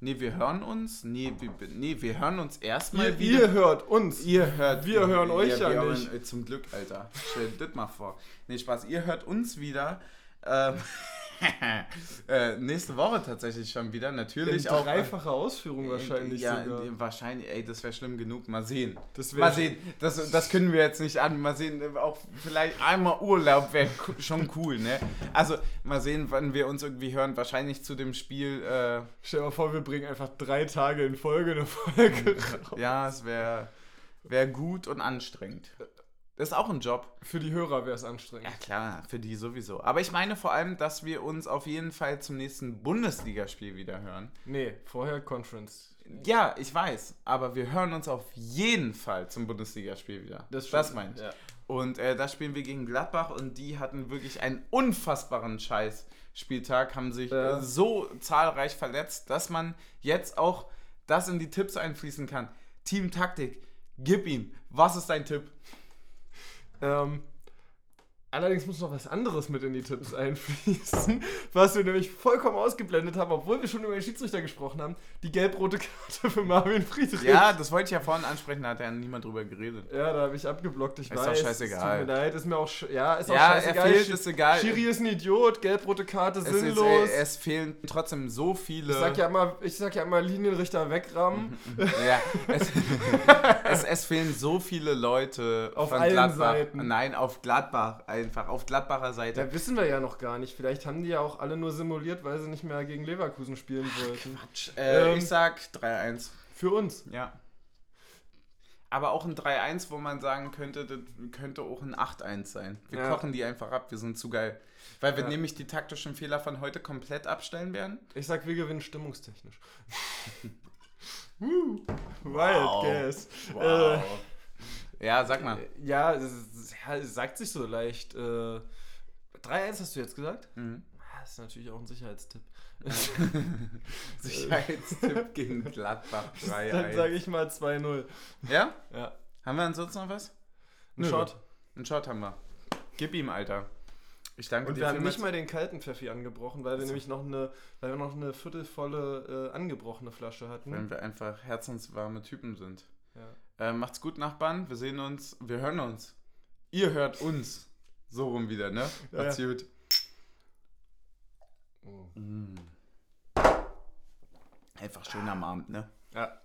nee, wir hören uns, nee, wir, nee, wir hören uns erstmal ihr, wieder. Ihr hört uns. Ihr hört. Wir hören euch ja, ja nicht. Hören, zum Glück, Alter. Stell dir das mal vor. Nee, Spaß. Ihr hört uns wieder. Ähm, äh, nächste Woche tatsächlich schon wieder. Natürlich In auch. Dreifache Ausführung wahrscheinlich. Ja, sogar. wahrscheinlich. Ey, das wäre schlimm genug. Mal sehen. Mal sehen. Das, das können wir jetzt nicht an. Mal sehen. Auch vielleicht einmal Urlaub wäre schon cool, ne? Also, mal sehen, wann wir uns irgendwie hören. Wahrscheinlich zu dem Spiel. Äh, Stell dir mal vor, wir bringen einfach drei Tage in Folge eine Folge raus. Ja, es wäre wär gut und anstrengend. Das ist auch ein Job. Für die Hörer wäre es anstrengend. Ja, klar, für die sowieso. Aber ich meine vor allem, dass wir uns auf jeden Fall zum nächsten Bundesligaspiel wieder hören. Nee, vorher Conference. Ja, ich weiß. Aber wir hören uns auf jeden Fall zum Bundesligaspiel wieder. Das, das meine ich. Ja. Und äh, da spielen wir gegen Gladbach und die hatten wirklich einen unfassbaren Scheiß-Spieltag, haben sich ja. äh, so zahlreich verletzt, dass man jetzt auch das in die Tipps einfließen kann. Team Taktik, gib ihm. Was ist dein Tipp? Ähm, allerdings muss noch was anderes mit in die Tipps einfließen, was wir nämlich vollkommen ausgeblendet haben, obwohl wir schon über den Schiedsrichter gesprochen haben. Die gelb-rote Karte für Marvin Friedrich. Ja, das wollte ich ja vorhin ansprechen, da hat ja niemand drüber geredet. Ja, da habe ich abgeblockt, ich ist weiß. Ist doch scheißegal. Tut mir leid, ist mir auch, ja, ist auch ja, scheißegal. Er fehlt, ist egal. Schiri ist ein Idiot, gelb-rote Karte, es sinnlos. Ist, es fehlen trotzdem so viele. Ich sag ja immer, ich sag ja immer Linienrichter wegrammen. ja, es, es, es, fehlen so viele Leute auf allen Gladbach. Seiten. Nein, auf Gladbach einfach, auf Gladbacher Seite. Da wissen wir ja noch gar nicht. Vielleicht haben die ja auch alle nur simuliert, weil sie nicht mehr gegen Leverkusen spielen wollten. Quatsch. Äh, ähm, ich sag 3-1. Für uns. Ja. Aber auch ein 3-1, wo man sagen könnte, das könnte auch ein 8-1 sein. Wir ja. kochen die einfach ab, wir sind zu geil. Weil wir ja. nämlich die taktischen Fehler von heute komplett abstellen werden. Ich sag, wir gewinnen stimmungstechnisch. Woo. Wild guess. Wow. Äh, ja, sag mal. Ja, es, sagt sich so leicht. Äh, 3-1 hast du jetzt gesagt? Mhm. Das ist natürlich auch ein Sicherheitstipp. Sicherheitstipp gegen Gladbach 3 Dann sage ich mal 2-0. Ja? Ja. Haben wir ansonsten noch was? Ein Shot. Ein Shot haben wir. Gib ihm, Alter. Ich danke Und dir wir haben nicht mal den kalten Pfeffi angebrochen, weil wir nämlich noch eine, weil wir noch eine viertelvolle äh, angebrochene Flasche hatten. Weil wir einfach herzenswarme Typen sind. Ja. Äh, macht's gut, Nachbarn. Wir sehen uns, wir hören uns. Ihr hört uns. So rum wieder, ne? Macht's ja. gut. Mm. Einfach schön am Abend, ne? Ja.